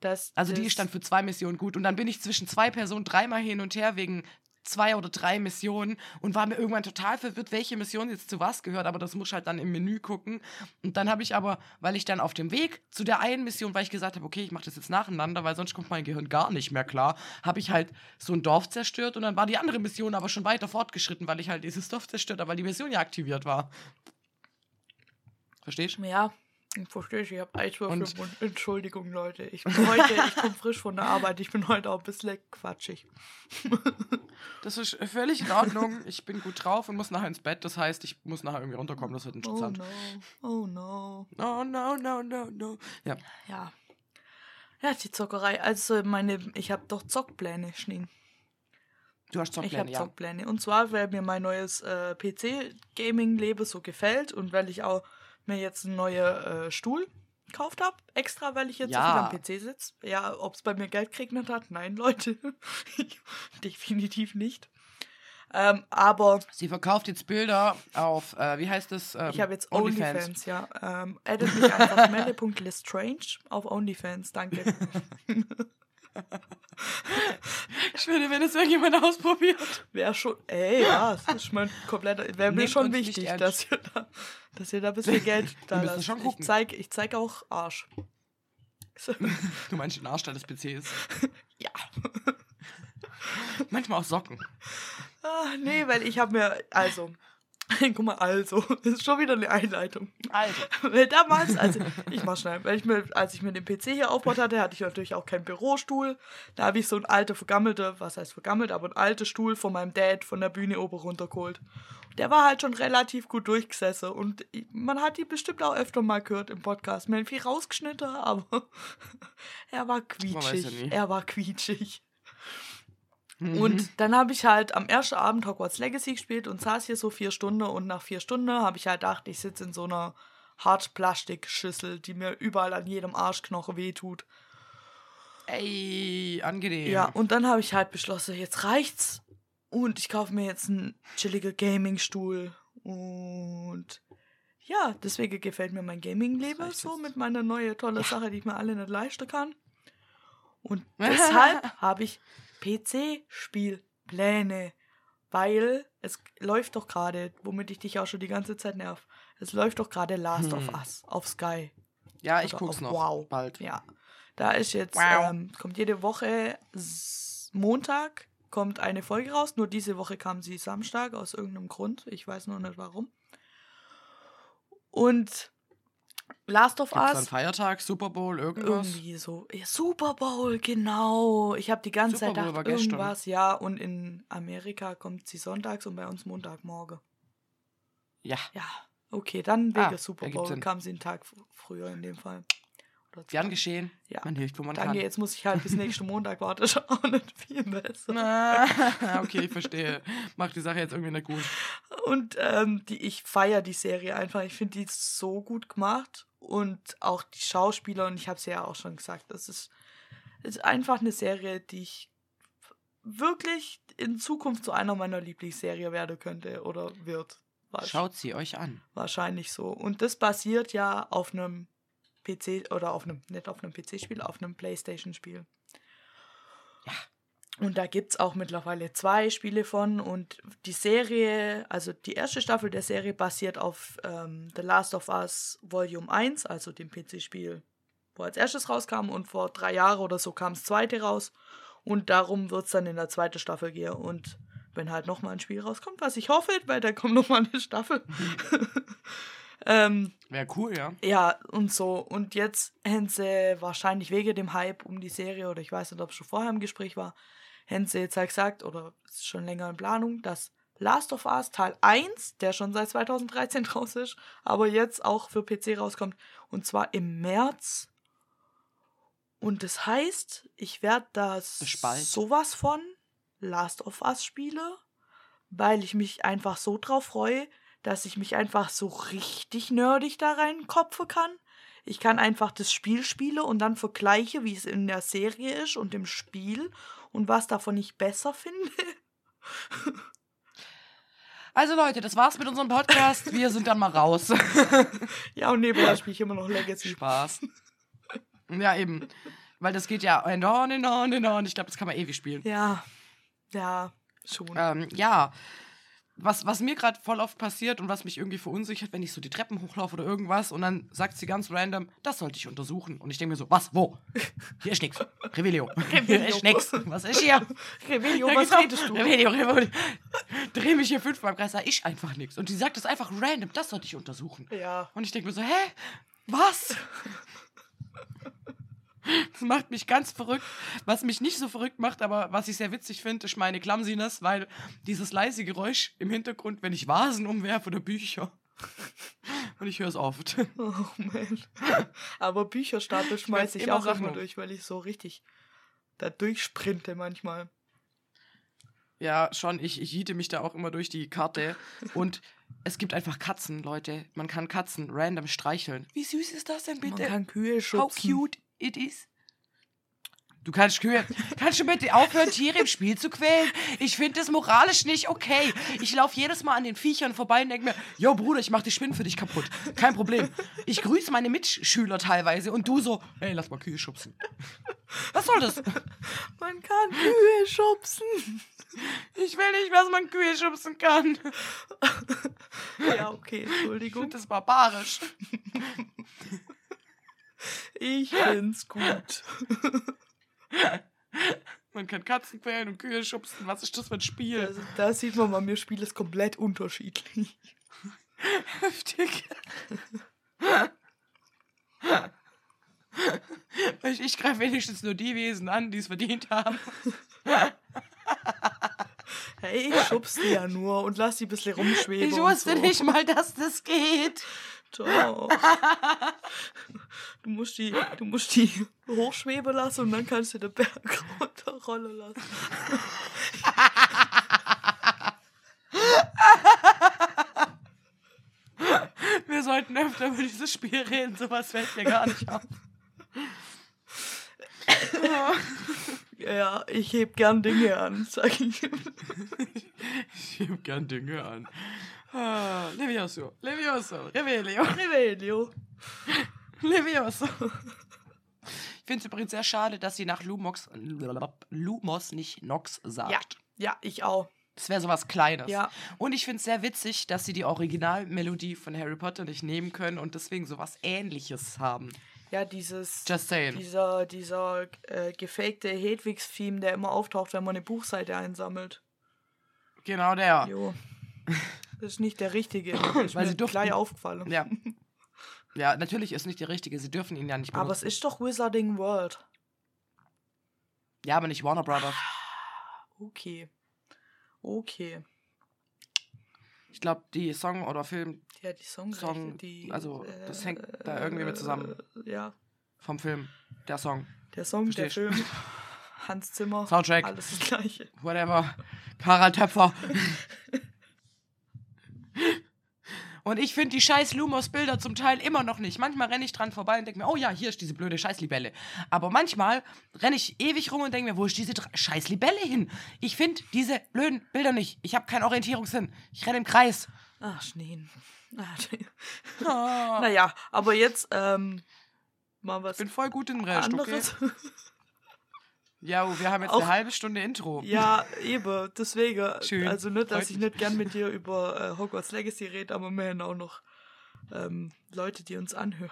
A: Das,
B: Also die ist dann für zwei Missionen gut. Und dann bin ich zwischen zwei Personen dreimal hin und her wegen zwei oder drei Missionen und war mir irgendwann total verwirrt, welche Mission jetzt zu was gehört. Aber das muss halt dann im Menü gucken. Und dann habe ich aber, weil ich dann auf dem Weg zu der einen Mission, weil ich gesagt habe, okay, ich mache das jetzt nacheinander, weil sonst kommt mein Gehirn gar nicht mehr klar, habe ich halt so ein Dorf zerstört und dann war die andere Mission aber schon weiter fortgeschritten, weil ich halt dieses Dorf zerstört habe, weil die Mission ja aktiviert war. Verstehst du?
A: Ja, ich verstehe. Ich habe Eiswürfel
B: Und-
A: im Mund. Entschuldigung, Leute. Ich bin heute, ich komme frisch von der Arbeit. Ich bin heute auch ein bisschen quatschig. <laughs>
B: Das ist völlig in Ordnung. Ich bin gut drauf und muss nachher ins Bett. Das heißt, ich muss nachher irgendwie runterkommen. Das wird
A: Oh
B: interessant.
A: no. Oh no.
B: Oh, no, no, no, no. Ja.
A: Ja. Ja, die Zockerei. Also meine, ich habe doch Zockpläne, Schneen.
B: Du hast
A: Ich habe
B: Zockpläne, ja.
A: Zockpläne. Und zwar, weil mir mein neues äh, PC-Gaming-Leben so gefällt und weil ich auch mir jetzt einen neuen äh, Stuhl gekauft habe. Extra, weil ich jetzt
B: Ja.
A: so viel am PC sitze. Ja, ob es bei mir Geld geregnet hat? Nein, <laughs> Leute. <laughs> Definitiv nicht. Ähm, aber
B: Sie verkauft jetzt Bilder auf, äh, wie heißt das? Ähm,
A: ich habe jetzt OnlyFans, ja. Ähm, addet mich einfach <laughs> melle.lestrange auf OnlyFans, danke.
B: Ich würde, wenn es irgendjemand ausprobiert.
A: Wäre schon, ey, ja, das ist mein kompletter, wäre mir schon wichtig, dass ihr, da, dass ihr da ein bisschen Geld <laughs> da lasst.
B: schon
A: Ich
B: gucken.
A: zeig, ich zeig auch Arsch. <laughs>
B: Du meinst den Arsch des PCs. <laughs>
A: ja.
B: Manchmal auch Socken.
A: Ah, nee, weil ich habe mir, also, <laughs> Guck mal, also, <laughs> das ist schon wieder eine Einleitung.
B: Also. <laughs>
A: Weil damals, also ich mach schnell, weil ich mir, als ich mir den PC hier aufgebaut hatte, hatte ich natürlich auch keinen Bürostuhl. Da habe ich so einen alten, vergammelter, was heißt vergammelt, aber einen alten Stuhl von meinem Dad von der Bühne oben runtergeholt. Der war halt schon relativ gut durchgesessen und man hat die bestimmt auch öfter mal gehört im Podcast. Mir viel rausgeschnitten, aber er war quietschig. Ja er war quietschig. Mhm. Und dann habe ich halt am ersten Abend Hogwarts Legacy gespielt und saß hier so vier Stunden und nach vier Stunden habe ich halt gedacht, ich sitze in so einer Hartplastikschüssel, die mir überall an jedem Arschknochen wehtut.
B: Ey, angenehm.
A: Ja, und dann habe ich halt beschlossen, jetzt reicht's. Und ich kaufe mir jetzt einen chilligen Gaming-Stuhl. Und ja, deswegen gefällt mir mein Gaming-Leben so mit meiner neuen tolle ja. Sache, die ich mir alle nicht leisten kann. Und <laughs> deshalb habe ich PC-Spielpläne, weil es läuft doch gerade, womit ich dich auch schon die ganze Zeit nerv. Es läuft doch gerade Last hm. of Us auf Sky.
B: Ja, ich guck's noch.
A: Wow.
B: Bald.
A: Ja. Da ist jetzt, wow. ähm, kommt jede Woche Montag kommt eine Folge raus. Nur diese Woche kam sie Samstag aus irgendeinem Grund. Ich weiß noch nicht warum. Und Last of
B: Gibt's Us. Dann Feiertag, Super Bowl, irgendwas?
A: Irgendwie so. Ja, Super Bowl, genau. Ich habe die ganze Super Zeit gedacht, irgendwas, ja. Und in Amerika kommt sie sonntags und bei uns Montagmorgen.
B: Ja.
A: Ja, okay, dann wegen ah, Super Bowl kam sie einen Tag früher in dem Fall.
B: Gern geschehen. Ja. Man hilft, wo man
A: Danke,
B: kann.
A: jetzt muss ich halt bis nächsten Montag warten. Ist auch nicht viel besser.
B: okay, ich verstehe. Macht die Sache jetzt irgendwie nicht gut.
A: Und ähm, die, ich feiere die Serie einfach. Ich finde die so gut gemacht. Und auch die Schauspieler, und ich habe es ja auch schon gesagt, das ist, ist einfach eine Serie, die ich wirklich in Zukunft zu einer meiner Lieblingsserien werden könnte oder wird.
B: Schaut sie euch an.
A: Wahrscheinlich so. Und das basiert ja auf einem PC oder auf einem, nicht auf einem PC-Spiel, auf einem Playstation-Spiel. Ja. Und da gibt es auch mittlerweile zwei Spiele von und die Serie, also die erste Staffel der Serie basiert auf ähm, The Last of Us Volume 1, also dem PC-Spiel, wo als erstes rauskam und vor drei Jahren oder so kam das zweite raus und darum wird es dann in der zweiten Staffel gehen und wenn halt nochmal ein Spiel rauskommt, was ich hoffe, weil da kommt nochmal eine Staffel. <laughs>
B: Ähm, Wäre cool, ja.
A: Ja, und so. Und jetzt haben sie wahrscheinlich wegen dem Hype um die Serie, oder ich weiß nicht, ob es schon vorher im Gespräch war, haben sie jetzt halt gesagt, oder es ist schon länger in Planung, dass Last of Us Teil 1, der schon seit 2013 raus ist, aber jetzt auch für PC rauskommt, und zwar im März. Und das heißt, ich werde das sowas von Last of Us spiele, weil ich mich einfach so drauf freue, dass ich mich einfach so richtig nerdig da reinkopfe kann. Ich kann einfach das Spiel spielen und dann vergleiche, wie es in der Serie ist und im Spiel und was davon ich besser finde. <laughs>
B: Also Leute, das war's mit unserem Podcast. Wir sind dann mal raus. <laughs>
A: ja, und nebenbei spiele ich immer noch Legacy.
B: Spaß. <laughs> Ja, eben. Weil das geht ja and on and on and on. Ich glaube, das kann man ewig spielen.
A: Ja. Ja, schon.
B: Ähm, ja was, was mir gerade voll oft passiert und was mich irgendwie verunsichert, wenn ich so die Treppen hochlaufe oder irgendwas und dann sagt sie ganz random, das sollte ich untersuchen. Und ich denke mir so, was, wo? Hier ist nix. Revelio. <laughs> Hier ist nix. Was ist hier?
A: Revelio, was genau. redest du?
B: Revelio, Revelio. Dreh mich hier fünfmal im Kreis, da ist einfach nichts. Und sie sagt es einfach random, das sollte ich untersuchen.
A: Ja.
B: Und ich denke mir so, hä? Was? Das macht mich ganz verrückt. Was mich nicht so verrückt macht, aber was ich sehr witzig finde, ist meine Clumsiness, weil dieses leise Geräusch im Hintergrund, wenn ich Vasen umwerfe oder Bücher. Und ich höre es oft.
A: Oh man. Aber Bücherstapel schmeiße ich, ich auch immer durch, weil ich so richtig da durchsprinte manchmal.
B: Ja, schon. Ich, ich jiete mich da auch immer durch die Karte. Und es gibt einfach Katzen, Leute. Man kann Katzen random streicheln. Wie süß ist das denn bitte?
A: Man kann Kühe schubsen.
B: How cute it is. Du kannst, kannst du bitte aufhören, Tiere im Spiel zu quälen? Ich finde das moralisch nicht okay. Ich laufe jedes Mal an den Viechern vorbei und denke mir, yo Bruder, ich mach die Spinnen für dich kaputt. Kein Problem. Ich grüße meine Mitschüler teilweise und du so, hey, lass mal Kühe schubsen. Was soll das?
A: Man kann Kühe schubsen.
B: Ich will nicht, dass man Kühe schubsen kann.
A: Ja, okay, Entschuldigung.
B: Ich das barbarisch.
A: Ich find's gut.
B: Man kann Katzen quälen und Kühe schubsen. Was ist das für ein Spiel?
A: Also, da sieht man mal, mir Spiel ist komplett unterschiedlich.
B: Heftig. ich ich greife wenigstens nur die Wesen an, die es verdient haben.
A: Hey, ich schubs die ja nur und lass die ein bisschen rumschweben.
B: Ich wusste
A: so.
B: nicht mal, dass das geht.
A: Doch. Du musst die, du musst die hochschweben lassen und dann kannst du den Berg runterrollen lassen.
B: Wir sollten öfter über dieses Spiel reden, sowas fällt mir gar nicht auf.
A: Ja, ich heb gern Dinge an, sag ich.
B: Ich heb gern Dinge an. Ah, Levioso, Levioso, Revelio,
A: Revelio.
B: Levioso. Ich finde es übrigens sehr schade, dass sie nach Lumos, Lumos nicht Nox sagt.
A: Ja, ja, ich auch.
B: Das wäre sowas Kleines.
A: Ja.
B: Und ich finde es sehr witzig, dass sie die Originalmelodie von Harry Potter nicht nehmen können und deswegen sowas Ähnliches haben.
A: Ja, dieses.
B: Just saying.
A: Dieser, dieser äh, gefakte Hedwigs-Theme, der immer auftaucht, wenn man eine Buchseite einsammelt.
B: Genau der.
A: Jo. <laughs> Das ist nicht der richtige. <coughs> Ist
B: Weil
A: mir
B: sie durften-
A: gleich aufgefallen.
B: Ja. <laughs> Ja, natürlich ist nicht die richtige. Sie dürfen ihn ja nicht benutzen.
A: Aber es ist doch Wizarding World.
B: ja, aber nicht Warner Brothers. <sighs>
A: Okay. Okay.
B: Ich glaube, die Song oder Film
A: Ja, die Songrechte,
B: Song,
A: die.
B: also, das hängt da irgendwie mit zusammen.
A: äh, Ja,
B: vom Film, der Song,
A: der Song, der
B: Versteh ich.
A: Film. <laughs> Hans Zimmer.
B: Soundtrack.
A: Alles das Gleiche.
B: whatever. Harald Töpfer. <laughs> Und ich finde die scheiß Lumos-Bilder zum Teil immer noch nicht. Manchmal renne ich dran vorbei und denke mir, oh ja, hier ist diese blöde Scheißlibelle. Aber manchmal renne ich ewig rum und denke mir, wo ist diese dr- scheiß Libelle hin? Ich finde diese blöden Bilder nicht. Ich habe keinen Orientierungssinn. Ich renne im Kreis.
A: Ach, Schneen. <laughs> Ah, Schnee.
B: Ah,
A: Naja, aber jetzt ähm, mal was
B: ich bin voll gut im Rest, okay? <laughs> Ja, oh, wir haben jetzt
A: Auch-
B: eine halbe Stunde Intro.
A: Ja, eben, deswegen.
B: Schön.
A: Also nicht, dass
B: Freut
A: ich
B: mich.
A: nicht gern mit dir über äh, Hogwarts Legacy rede, aber wir haben auch noch ähm, Leute, die uns anhören.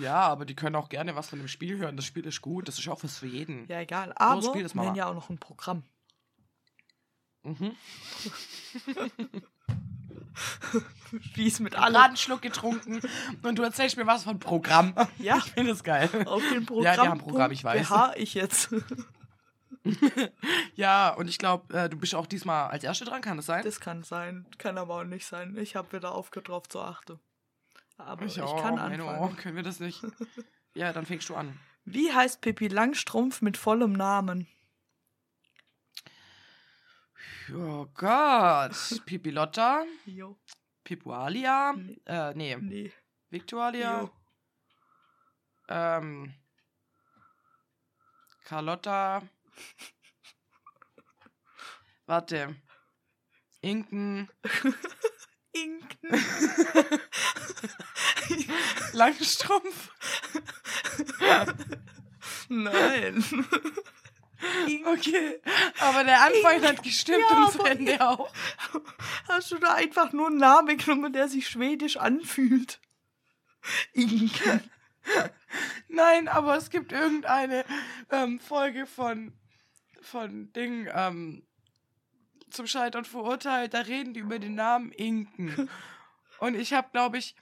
B: Ja, aber die können auch gerne was von dem Spiel hören. Das Spiel ist gut. Das ist auch was für jeden.
A: Ja, egal. Aber
B: spiel
A: wir haben ja auch noch ein Programm.
B: Mhm. <laughs> <laughs>
A: Schließ mit
B: Gerade
A: allem.
B: einen Schluck getrunken und du erzählst mir was von Programm. <laughs>
A: Ja.
B: Ich finde es geil.
A: Auf den Programm.
B: Ja, die haben Programm, ich weiß.
A: BH ich jetzt. <laughs>
B: Ja, und ich glaube, äh, du bist auch diesmal als Erste dran, kann das sein?
A: Das kann sein, kann aber auch nicht sein. Ich habe wieder aufgehört, drauf zu achten. Aber ich,
B: auch,
A: kann
B: meine
A: anfangen.
B: Ohren, können wir das nicht? Ja, dann fängst du an.
A: Wie heißt Pippi Langstrumpf mit vollem Namen?
B: Oh Gott. <laughs> Pipilotta,
A: Jo.
B: Pipualia,
A: Nee.
B: äh, nee,
A: Nee.
B: Victualia,
A: Jo.
B: ähm, Carlotta, <laughs> warte, Inken, <laughs>
A: Inken.
B: Langstrumpf.
A: Nein.
B: Okay, aber der Anfang hat gestimmt
A: Ja,
B: und das Ende auch. <laughs>
A: Hast du da einfach nur einen Namen genommen, der sich schwedisch anfühlt? Inken. <laughs>
B: Nein, aber es gibt irgendeine ähm, Folge von, von Ding, ähm, zum Scheitern verurteilt, da reden die über den Namen Inken. <laughs> Und ich habe, glaube ich,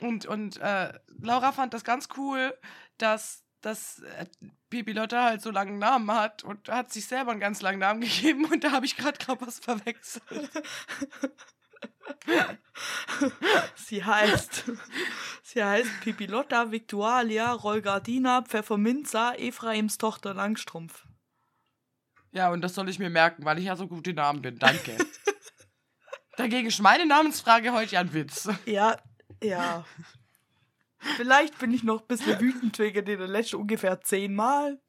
B: und, und äh, Laura fand das ganz cool, dass, dass äh, Pipi Lotta halt so langen Namen hat und hat sich selber einen ganz langen Namen <laughs> gegeben und da habe ich gerade grad was verwechselt. <laughs>
A: Sie heißt. Sie heißt Pipilotta Victualia Rolgardina Pfefferminza Ephraims Tochter Langstrumpf.
B: Ja, und das soll ich mir merken, weil ich ja so gut in Namen bin. Danke. <laughs> Dagegen ist meine Namensfrage heute ja ein Witz.
A: Ja, ja. Vielleicht bin ich noch ein bisschen wütend wegen den letzten ungefähr zehnmal.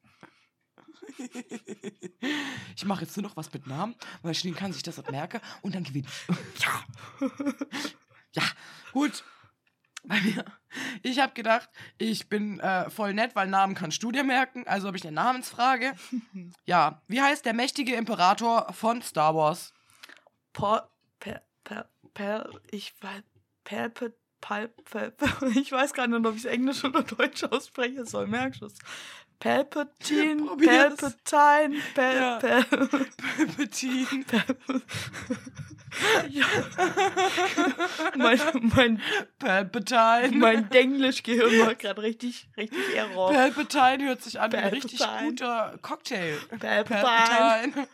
B: Ich mache jetzt nur noch was mit Namen, weil Schnee kann sich das merken und dann gewinne ich. Ja. <laughs> Ja, gut. Bei mir. Ich habe gedacht, ich bin äh, voll nett, weil Namen kannst du dir merken. Also habe ich eine Namensfrage. <laughs> Ja, wie heißt der mächtige Imperator von Star Wars?
A: Per, per, per, per, ich weiß, per, per, <laughs> ich weiß gar nicht, ob ich es Englisch oder Deutsch aussprechen soll, merkst du es? Palpatine. <laughs> Palpatine, Pal
B: Ja.
A: Pal <laughs>
B: Palpatine.
A: ja. mein, mein,
B: Palpatine.
A: mein Denglisch-Gehirn war gerade richtig, richtig Error.
B: Palpatine hört sich an wie ein richtig guter Cocktail.
A: Palpatine.
B: Palpatine.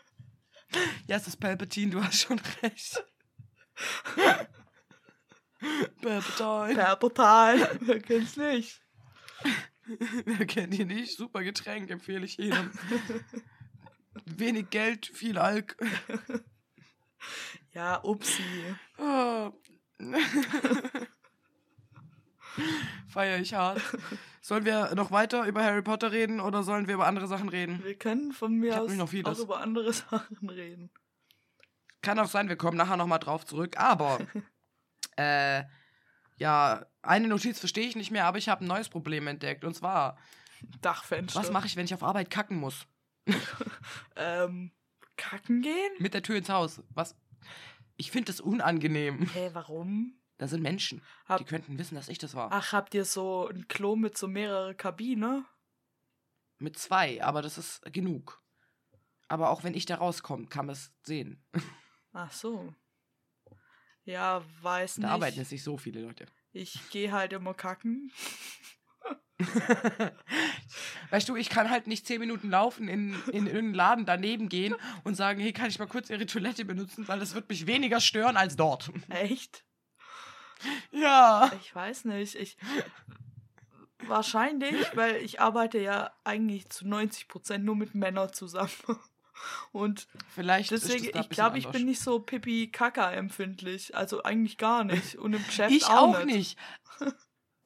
B: Ja, es ist Palpatine, du hast schon recht. Palpatine.
A: Palpatine, <laughs> wer kennt's nicht? <laughs>
B: Wer kennt ihn nicht? Super Getränk, empfehle ich jedem. Wenig Geld, viel Alk.
A: Ja, upsi.
B: Oh. <laughs> Feier ich hart. Sollen wir noch weiter über Harry Potter reden oder sollen wir über andere Sachen reden?
A: Wir können von mir aus
B: noch vieles.
A: auch über andere Sachen reden.
B: Kann auch sein, wir kommen nachher nochmal drauf zurück. Aber, äh, ja, eine Notiz verstehe ich nicht mehr, aber ich habe ein neues Problem entdeckt. Und zwar,
A: Dachfenster.
B: was mache ich, wenn ich auf Arbeit kacken muss? <laughs>
A: Ähm, kacken gehen?
B: Mit der Tür ins Haus. Was? Ich finde das unangenehm.
A: Hä, warum?
B: Da sind Menschen.
A: Hab-
B: Die könnten wissen, dass ich das war.
A: Ach, habt ihr so ein Klo mit so mehrere Kabine?
B: Mit zwei, aber das ist genug. Aber auch wenn ich da rauskomme, kann man es sehen.
A: Ach so. Ja, weiß
B: Da arbeiten
A: nicht.
B: jetzt nicht so viele Leute.
A: Ich gehe halt immer kacken. <laughs>
B: Weißt du, ich kann halt nicht zehn Minuten laufen, in, in irgendeinen Laden daneben gehen und sagen, hey, kann ich mal kurz ihre Toilette benutzen, weil das wird mich weniger stören als dort.
A: Echt?
B: Ja.
A: Ich weiß nicht. Ich wahrscheinlich, weil ich arbeite ja eigentlich zu 90% nur mit Männern zusammen. Und
B: Vielleicht
A: deswegen,
B: das da
A: ich glaube, ich bin nicht so pipi-kaka-empfindlich. Also eigentlich gar nicht. Und im Geschäft
B: Ich
A: auch,
B: auch nicht.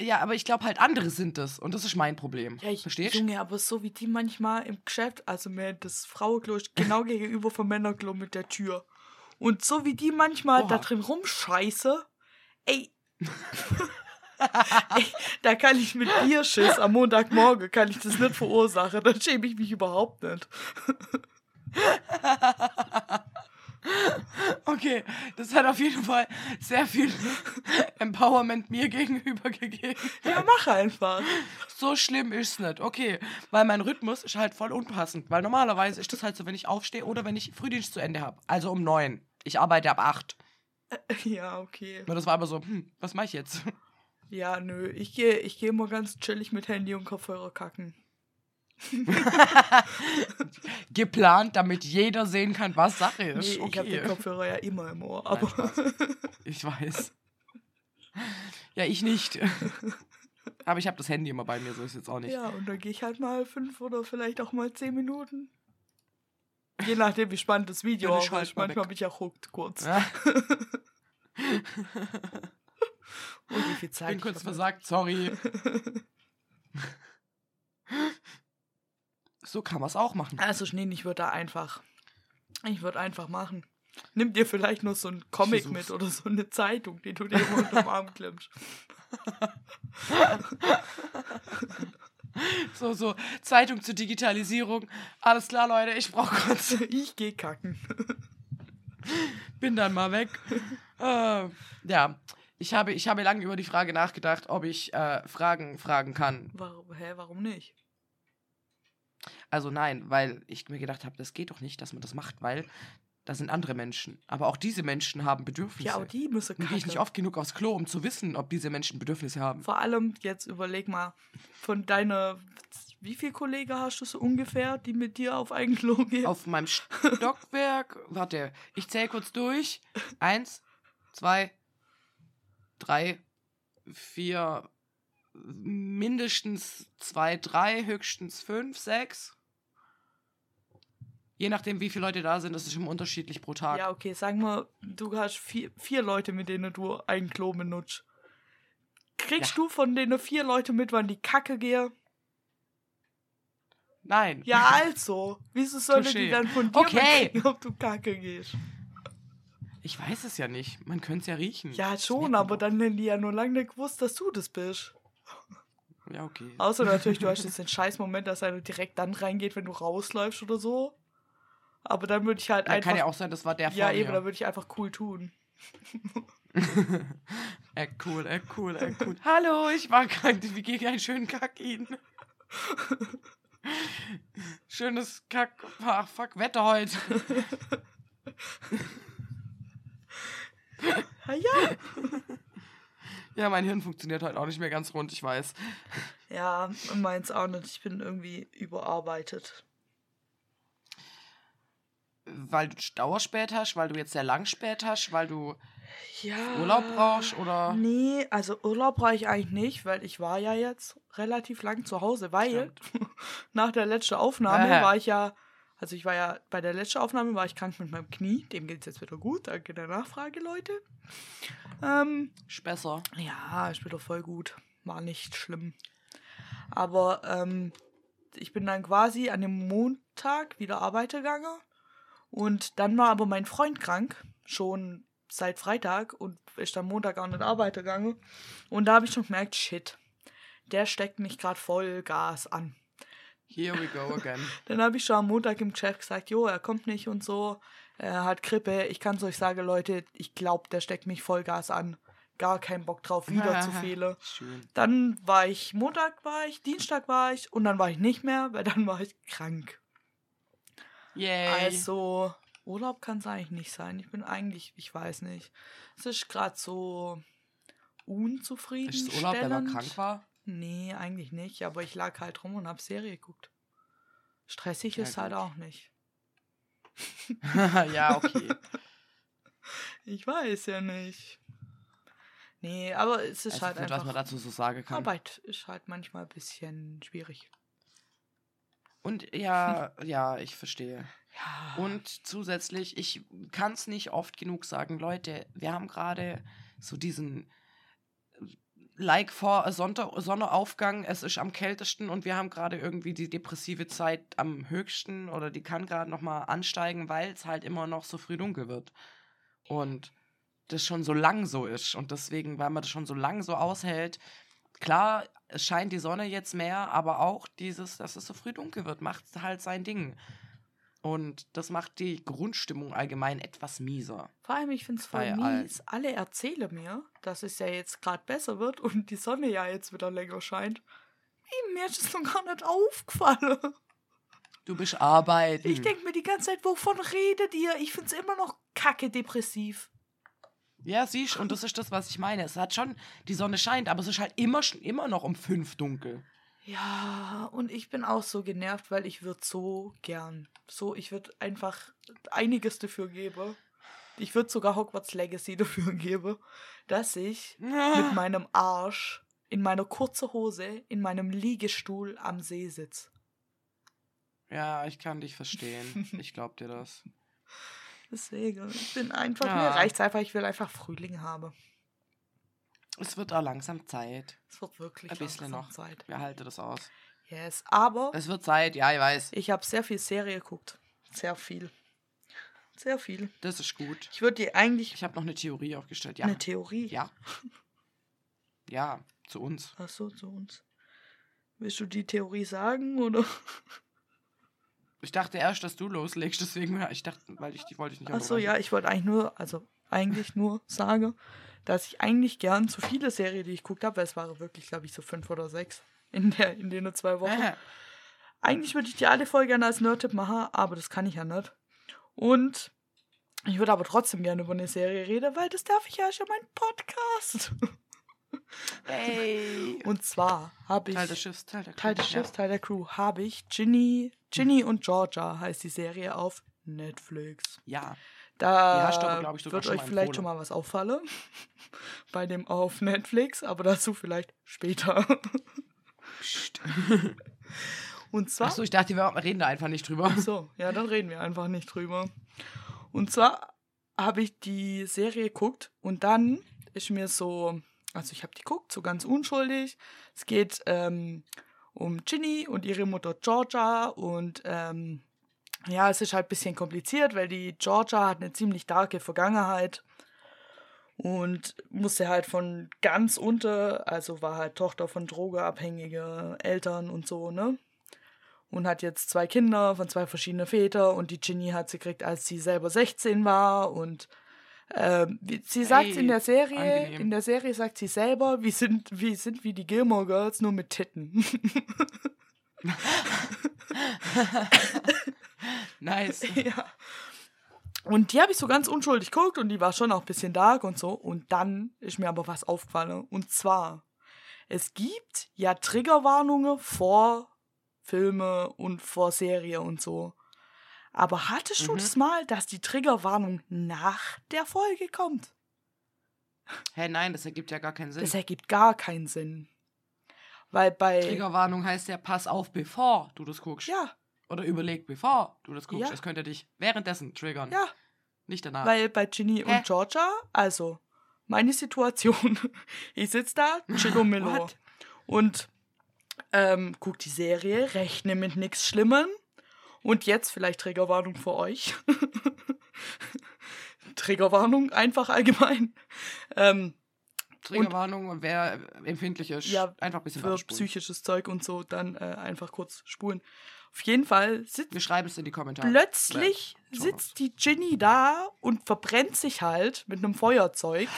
B: Ja, aber ich glaube halt, andere sind es. Und das ist mein Problem.
A: Ja, ich,
B: Verstehst du?
A: Junge, aber so wie die manchmal im Geschäft, also mir das Frauenklo ist genau gegenüber vom Männerklo mit der Tür. Und so wie die manchmal da
B: Oha.
A: drin rumscheiße, ey. <laughs> ey, da kann ich mit Bierschiss am Montagmorgen, kann ich das nicht verursachen. Da schäme ich mich überhaupt nicht. <laughs>
B: Okay, das hat auf jeden Fall sehr viel Empowerment mir gegenüber gegeben.
A: Ja, mach einfach.
B: So schlimm ist es nicht. Okay, weil mein Rhythmus ist halt voll unpassend. Weil normalerweise ist das halt so, wenn ich aufstehe oder wenn ich Frühdienst zu Ende habe. Also um neun. Ich arbeite ab acht. <laughs>
A: Ja, okay.
B: Und das war aber so, hm, was mache ich jetzt?
A: Ja, nö, ich gehe ich geh immer ganz chillig mit Handy und Kopfhörer kacken. <laughs>
B: Geplant, damit jeder sehen kann, was Sache
A: Nee,
B: ist.
A: ich habe
B: okay.
A: den Kopfhörer ja immer im Ohr.
B: Nein,
A: Aber
B: Ich weiß. Ja, ich nicht. <laughs> Aber ich habe das Handy immer bei mir, so ist jetzt auch nicht.
A: Ja, und dann gehe ich halt mal fünf oder vielleicht auch mal zehn Minuten. Je nachdem, wie spannend das Video
B: Ja,
A: auch ist. Manchmal bin ich auch hooked kurz.
B: Ja, <laughs>
A: Und wie viel
B: ich
A: Zeit
B: bin
A: ich
B: kurz
A: hab.
B: versagt, sorry. So kann man es auch machen.
A: Also, nee, ich würde da einfach. Ich würde einfach machen. Nimm dir vielleicht nur so einen Comic mit oder so eine Zeitung, die du dir immer unter den Arm klemmst. <laughs>
B: So, so, Zeitung zur Digitalisierung. Alles klar, Leute, ich brauche kurz. <laughs>
A: Ich gehe kacken.
B: Bin dann mal weg. äh, ja, ich habe, ich habe lange über die Frage nachgedacht, ob ich äh, Fragen fragen kann.
A: Warum, hä, warum nicht?
B: Also nein, weil ich mir gedacht habe, das geht doch nicht, dass man das macht, weil da sind andere Menschen. Aber auch diese Menschen haben Bedürfnisse.
A: Ja, aber die müssen
B: Nun gehe ich nicht oft genug aufs Klo, um zu wissen, ob diese Menschen Bedürfnisse haben.
A: Vor allem, jetzt überleg mal, von deiner. Wie viele Kollegen hast du so ungefähr, die mit dir auf ein Klo gehen?
B: Auf meinem Stockwerk, <laughs> warte, ich zähle kurz durch. Eins, zwei, drei, vier, mindestens zwei, drei, höchstens fünf, sechs. Je nachdem, wie viele Leute da sind, das ist immer unterschiedlich pro Tag.
A: Ja, okay, sagen wir, du hast vier, vier Leute, mit denen du ein Klo benutzt. Kriegst
B: Ja.
A: du von denen vier Leute mit, wann die Kacke gehen?
B: Nein.
A: Ja, also. Wieso sollen die dann von dir
B: Okay.
A: mitkriegen, ob du Kacke gehst?
B: Ich weiß es ja nicht. Man könnte es ja riechen.
A: Ja, schon, aber dann hätten die ja nur lange nicht gewusst, dass du das bist.
B: Ja, okay.
A: Außer <laughs> natürlich, du hast jetzt den scheiß Moment, dass einer direkt dann reingeht, wenn du rausläufst oder so. Aber dann würde ich halt
B: Ja,
A: einfach.
B: kann ja auch sein, das war der
A: ja,
B: vor
A: eben,
B: mir.
A: dann würde ich einfach cool tun. <laughs>
B: äh, cool, äh, cool, äh, cool. <laughs> Hallo, ich war krank. Wie geht einen schönen Kack Ihnen? schönes Kack, ach, fuck, Wetter heute.
A: Ja, ja.
B: Mein Hirn funktioniert heute auch nicht mehr ganz rund, ich weiß.
A: Ja, meins auch nicht. Ich bin irgendwie überarbeitet.
B: Weil du Dauerspät hast, weil du jetzt sehr lang spät hast, weil du
A: Ja.
B: Urlaub brauchst oder.
A: Nee, also Urlaub brauche ich eigentlich nicht, weil ich war ja jetzt relativ lang zu Hause, weil <laughs> nach der letzten Aufnahme
B: Äh.
A: war ich ja, also ich war ja, bei der letzten Aufnahme war ich krank mit meinem Knie, dem geht es jetzt wieder gut, danke der Nachfrage, Leute. Ähm,
B: Ist besser.
A: ja, ist wieder voll gut, war nicht schlimm. Aber ähm, ich bin dann quasi an dem Montag wieder arbeiten gegangen und dann war aber mein Freund krank, schon seit Freitag und ist dann Montag auch nicht arbeiten gegangen. Und da habe ich schon gemerkt, shit, der steckt mich gerade voll Gas an.
B: Here we go again. <laughs>
A: Dann habe ich schon am Montag im Chat gesagt, jo, er kommt nicht und so, er hat Grippe. Ich kann es euch sagen, Leute, ich glaube, der steckt mich voll Gas an. Gar keinen Bock drauf, wieder zu <laughs> fehlen.
B: Schön.
A: Dann war ich, Montag war ich, Dienstag war ich und dann war ich nicht mehr, weil dann war ich krank.
B: Yay.
A: Also, Urlaub kann es eigentlich nicht sein. Ich bin eigentlich, ich weiß nicht. Es ist gerade so unzufrieden.
B: ist es Urlaub, der man krank war?
A: Nee, eigentlich nicht. Aber ich lag halt rum und hab Serie geguckt. Stressig
B: Ja,
A: ist halt
B: gut.
A: auch nicht. <laughs>
B: ja, okay. <laughs>
A: Ich weiß ja nicht. Nee, aber es ist
B: Also,
A: halt
B: gut, was man
A: einfach.
B: dazu so sagen kann.
A: Arbeit ist halt manchmal ein bisschen schwierig.
B: Und ja, <laughs> ja, ich verstehe.
A: Ja.
B: Und zusätzlich, ich kann es nicht oft genug sagen, Leute, wir haben gerade so diesen Like vor Sonntag, Sonnenaufgang, es ist am kältesten und wir haben gerade irgendwie die depressive Zeit am höchsten oder die kann gerade nochmal ansteigen, weil es halt immer noch so früh dunkel wird. Und das schon so lang so ist und deswegen, weil man das schon so lang so aushält, klar, es scheint die Sonne jetzt mehr, aber auch dieses, dass es so früh dunkel wird, macht halt sein Ding. Und das macht die Grundstimmung allgemein etwas mieser.
A: Vor allem, ich finde es voll mies. Alle erzählen mir, dass es ja jetzt gerade besser wird und die Sonne ja jetzt wieder länger scheint. Mir ist es noch gar nicht aufgefallen.
B: Du bist arbeiten.
A: Ich denke mir die ganze Zeit, wovon redet ihr? Ich finde es immer noch kacke depressiv.
B: Ja, siehst und das ist das, was ich meine. Es hat schon, die Sonne scheint, aber es ist halt immer, schon- immer noch um fünf dunkel.
A: Ja, und ich bin auch so genervt, weil ich würde so gern, so, ich würde einfach einiges dafür geben. Ich würde sogar Hogwarts Legacy <laughs> dafür geben, dass ich mit <laughs> meinem Arsch in meiner kurzen Hose in meinem Liegestuhl am See sitze.
B: Ja, ich kann dich verstehen. Ich glaub dir das. <laughs>
A: Deswegen, ich bin einfach,
B: Ja.
A: mir reicht's einfach, ich will einfach Frühling haben.
B: Es wird auch langsam Zeit.
A: Es wird wirklich
B: Ein bisschen
A: langsam
B: noch.
A: Zeit.
B: Wer halte das aus?
A: Yes, aber
B: Es wird Zeit, ja, ich weiß.
A: ich habe sehr viel Serie geguckt. Sehr viel. Sehr viel.
B: Das ist gut.
A: Ich würde dir eigentlich
B: Ich habe noch eine Theorie aufgestellt. Ja.
A: eine Theorie.
B: Ja. <laughs> Ja, zu uns.
A: Ach so, zu uns. Willst du die Theorie sagen oder? <laughs>
B: Ich dachte erst, dass du loslegst, deswegen, ich dachte, weil ich die wollte ich nicht
A: Ach so, ja, ich wollte eigentlich nur, also eigentlich nur sagen, dass ich eigentlich gern zu viele Serien, die ich geguckt habe, weil es waren wirklich, glaube ich, so fünf oder sechs in, der, in den zwei Wochen.
B: Äh,
A: Eigentlich würde ich die alle voll gerne als Nerd-Tipp machen, aber das kann ich ja nicht. Und ich würde aber trotzdem gerne über eine Serie reden, weil das darf ich ja schon mein Podcast.
B: Hey.
A: Und zwar habe ich
B: Teil des Schiffs, Teil der
A: Teil des
B: Crew,
A: Schiffs, Teil der Crew, habe ich Ginny, Ginny und Georgia heißt die Serie auf Netflix.
B: Ja.
A: Da
B: Die hast du aber, glaub ich,
A: wird euch vielleicht schon mal was auffallen <laughs> bei dem auf Netflix, aber dazu vielleicht später.
B: Psst.
A: Und zwar
B: Achso, ich dachte, wir reden da einfach nicht drüber.
A: So, ja, dann reden wir einfach nicht drüber. Und zwar habe ich die Serie geguckt und dann ist mir so, also ich habe die geguckt, so ganz unschuldig. Es geht ähm, um Ginny und ihre Mutter Georgia und ähm, ja, es ist halt ein bisschen kompliziert, weil die Georgia hat eine ziemlich darke Vergangenheit und musste halt von ganz unter, also war halt Tochter von drogeabhängigen Eltern und so, ne? und hat jetzt zwei Kinder von zwei verschiedenen Vätern und die Ginny hat sie gekriegt, als sie selber 16 war und wie- sie sagt
B: Hey,
A: in der Serie,
B: angenehm.
A: in der Serie sagt sie selber, wir sind, wir sind wie die Gilmore Girls, nur mit Titten. <laughs> <laughs>
B: nice. <laughs>
A: ja. Und die habe ich so ganz unschuldig geguckt und die war schon auch ein bisschen dark und so. Und dann ist mir aber was aufgefallen. Und zwar, es gibt ja Triggerwarnungen vor Filme und vor Serie und so. Aber hattest du
B: Mhm.
A: das mal, dass die Triggerwarnung nach der Folge kommt?
B: Hä, nein, das ergibt ja gar keinen Sinn.
A: Das ergibt gar keinen Sinn. Weil bei.
B: Triggerwarnung heißt ja, pass auf, bevor du das guckst.
A: Ja,
B: Oder überleg, bevor du das guckst.
A: Ja.
B: Das könnte dich währenddessen triggern.
A: ja.
B: Nicht danach.
A: Weil bei Ginny
B: Hä?
A: und Georgia, also meine Situation, <laughs> ich sitze da, Chillo <laughs> Millo
B: What?
A: und ähm, guck die Serie, rechne mit nichts Schlimmem und jetzt vielleicht Triggerwarnung für euch. <laughs> Triggerwarnung, einfach allgemein. Ähm,
B: Triggerwarnung, wer empfindlich ist,
A: Ja,
B: einfach ein bisschen
A: für psychisches Zeug und so, dann äh, einfach kurz spulen. Auf jeden Fall sitzt
B: Wir schreiben es in die Kommentare.
A: plötzlich
B: Ja,
A: sitzt die Ginny da und verbrennt sich halt mit einem Feuerzeug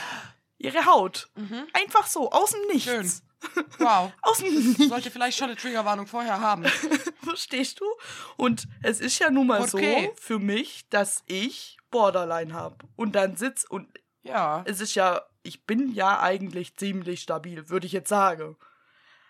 A: ihre Haut.
B: Mhm.
A: Einfach so, aus dem Nichts.
B: Schön. <laughs> Wow.
A: Aus dem Nichts.
B: Sollte vielleicht schon eine Triggerwarnung vorher haben. <laughs>
A: Verstehst du? Und es ist ja nun mal
B: Okay.
A: so für mich, dass ich Borderline habe. Und dann sitz und
B: Ja.
A: es ist ja, ich bin ja eigentlich ziemlich stabil, würde ich jetzt sagen.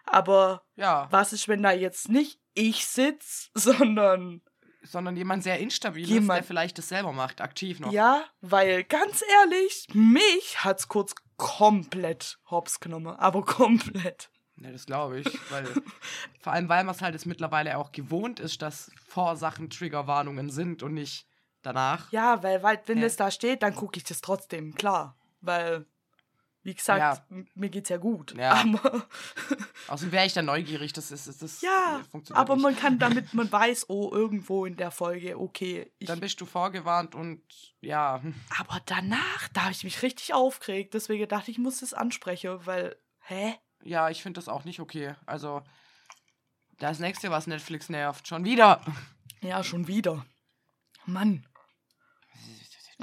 A: Aber
B: Ja.
A: was ist, wenn da jetzt nicht ich sitz, <laughs> sondern
B: Sondern jemand sehr instabil ist, der
A: Jemand-
B: vielleicht das selber macht, aktiv noch.
A: ja, weil ganz ehrlich, mich hat's kurz komplett hops genommen, aber <laughs> komplett.
B: Ja, das glaube ich. Weil, <laughs> vor allem, weil man es halt jetzt mittlerweile auch gewohnt ist, dass vor Sachen Triggerwarnungen sind und nicht danach.
A: Ja, weil, weil wenn
B: Hä?
A: es da steht, dann gucke ich das trotzdem, klar. Weil, wie gesagt,
B: Ja.
A: mir geht's ja gut.
B: Ja. <laughs>
A: Aber,
B: Außerdem wäre ich dann neugierig. Das ist. Das, das
A: ja,
B: funktioniert
A: aber
B: nicht.
A: man kann <laughs> damit, man weiß, oh, irgendwo in der Folge, okay.
B: Dann bist du vorgewarnt und ja.
A: aber danach, da habe ich mich richtig aufgeregt. Deswegen dachte ich, ich muss das ansprechen, weil, hä?
B: Ja, ich finde das auch nicht okay. Also, das nächste, was Netflix nervt, schon wieder.
A: Ja, schon wieder. Mann.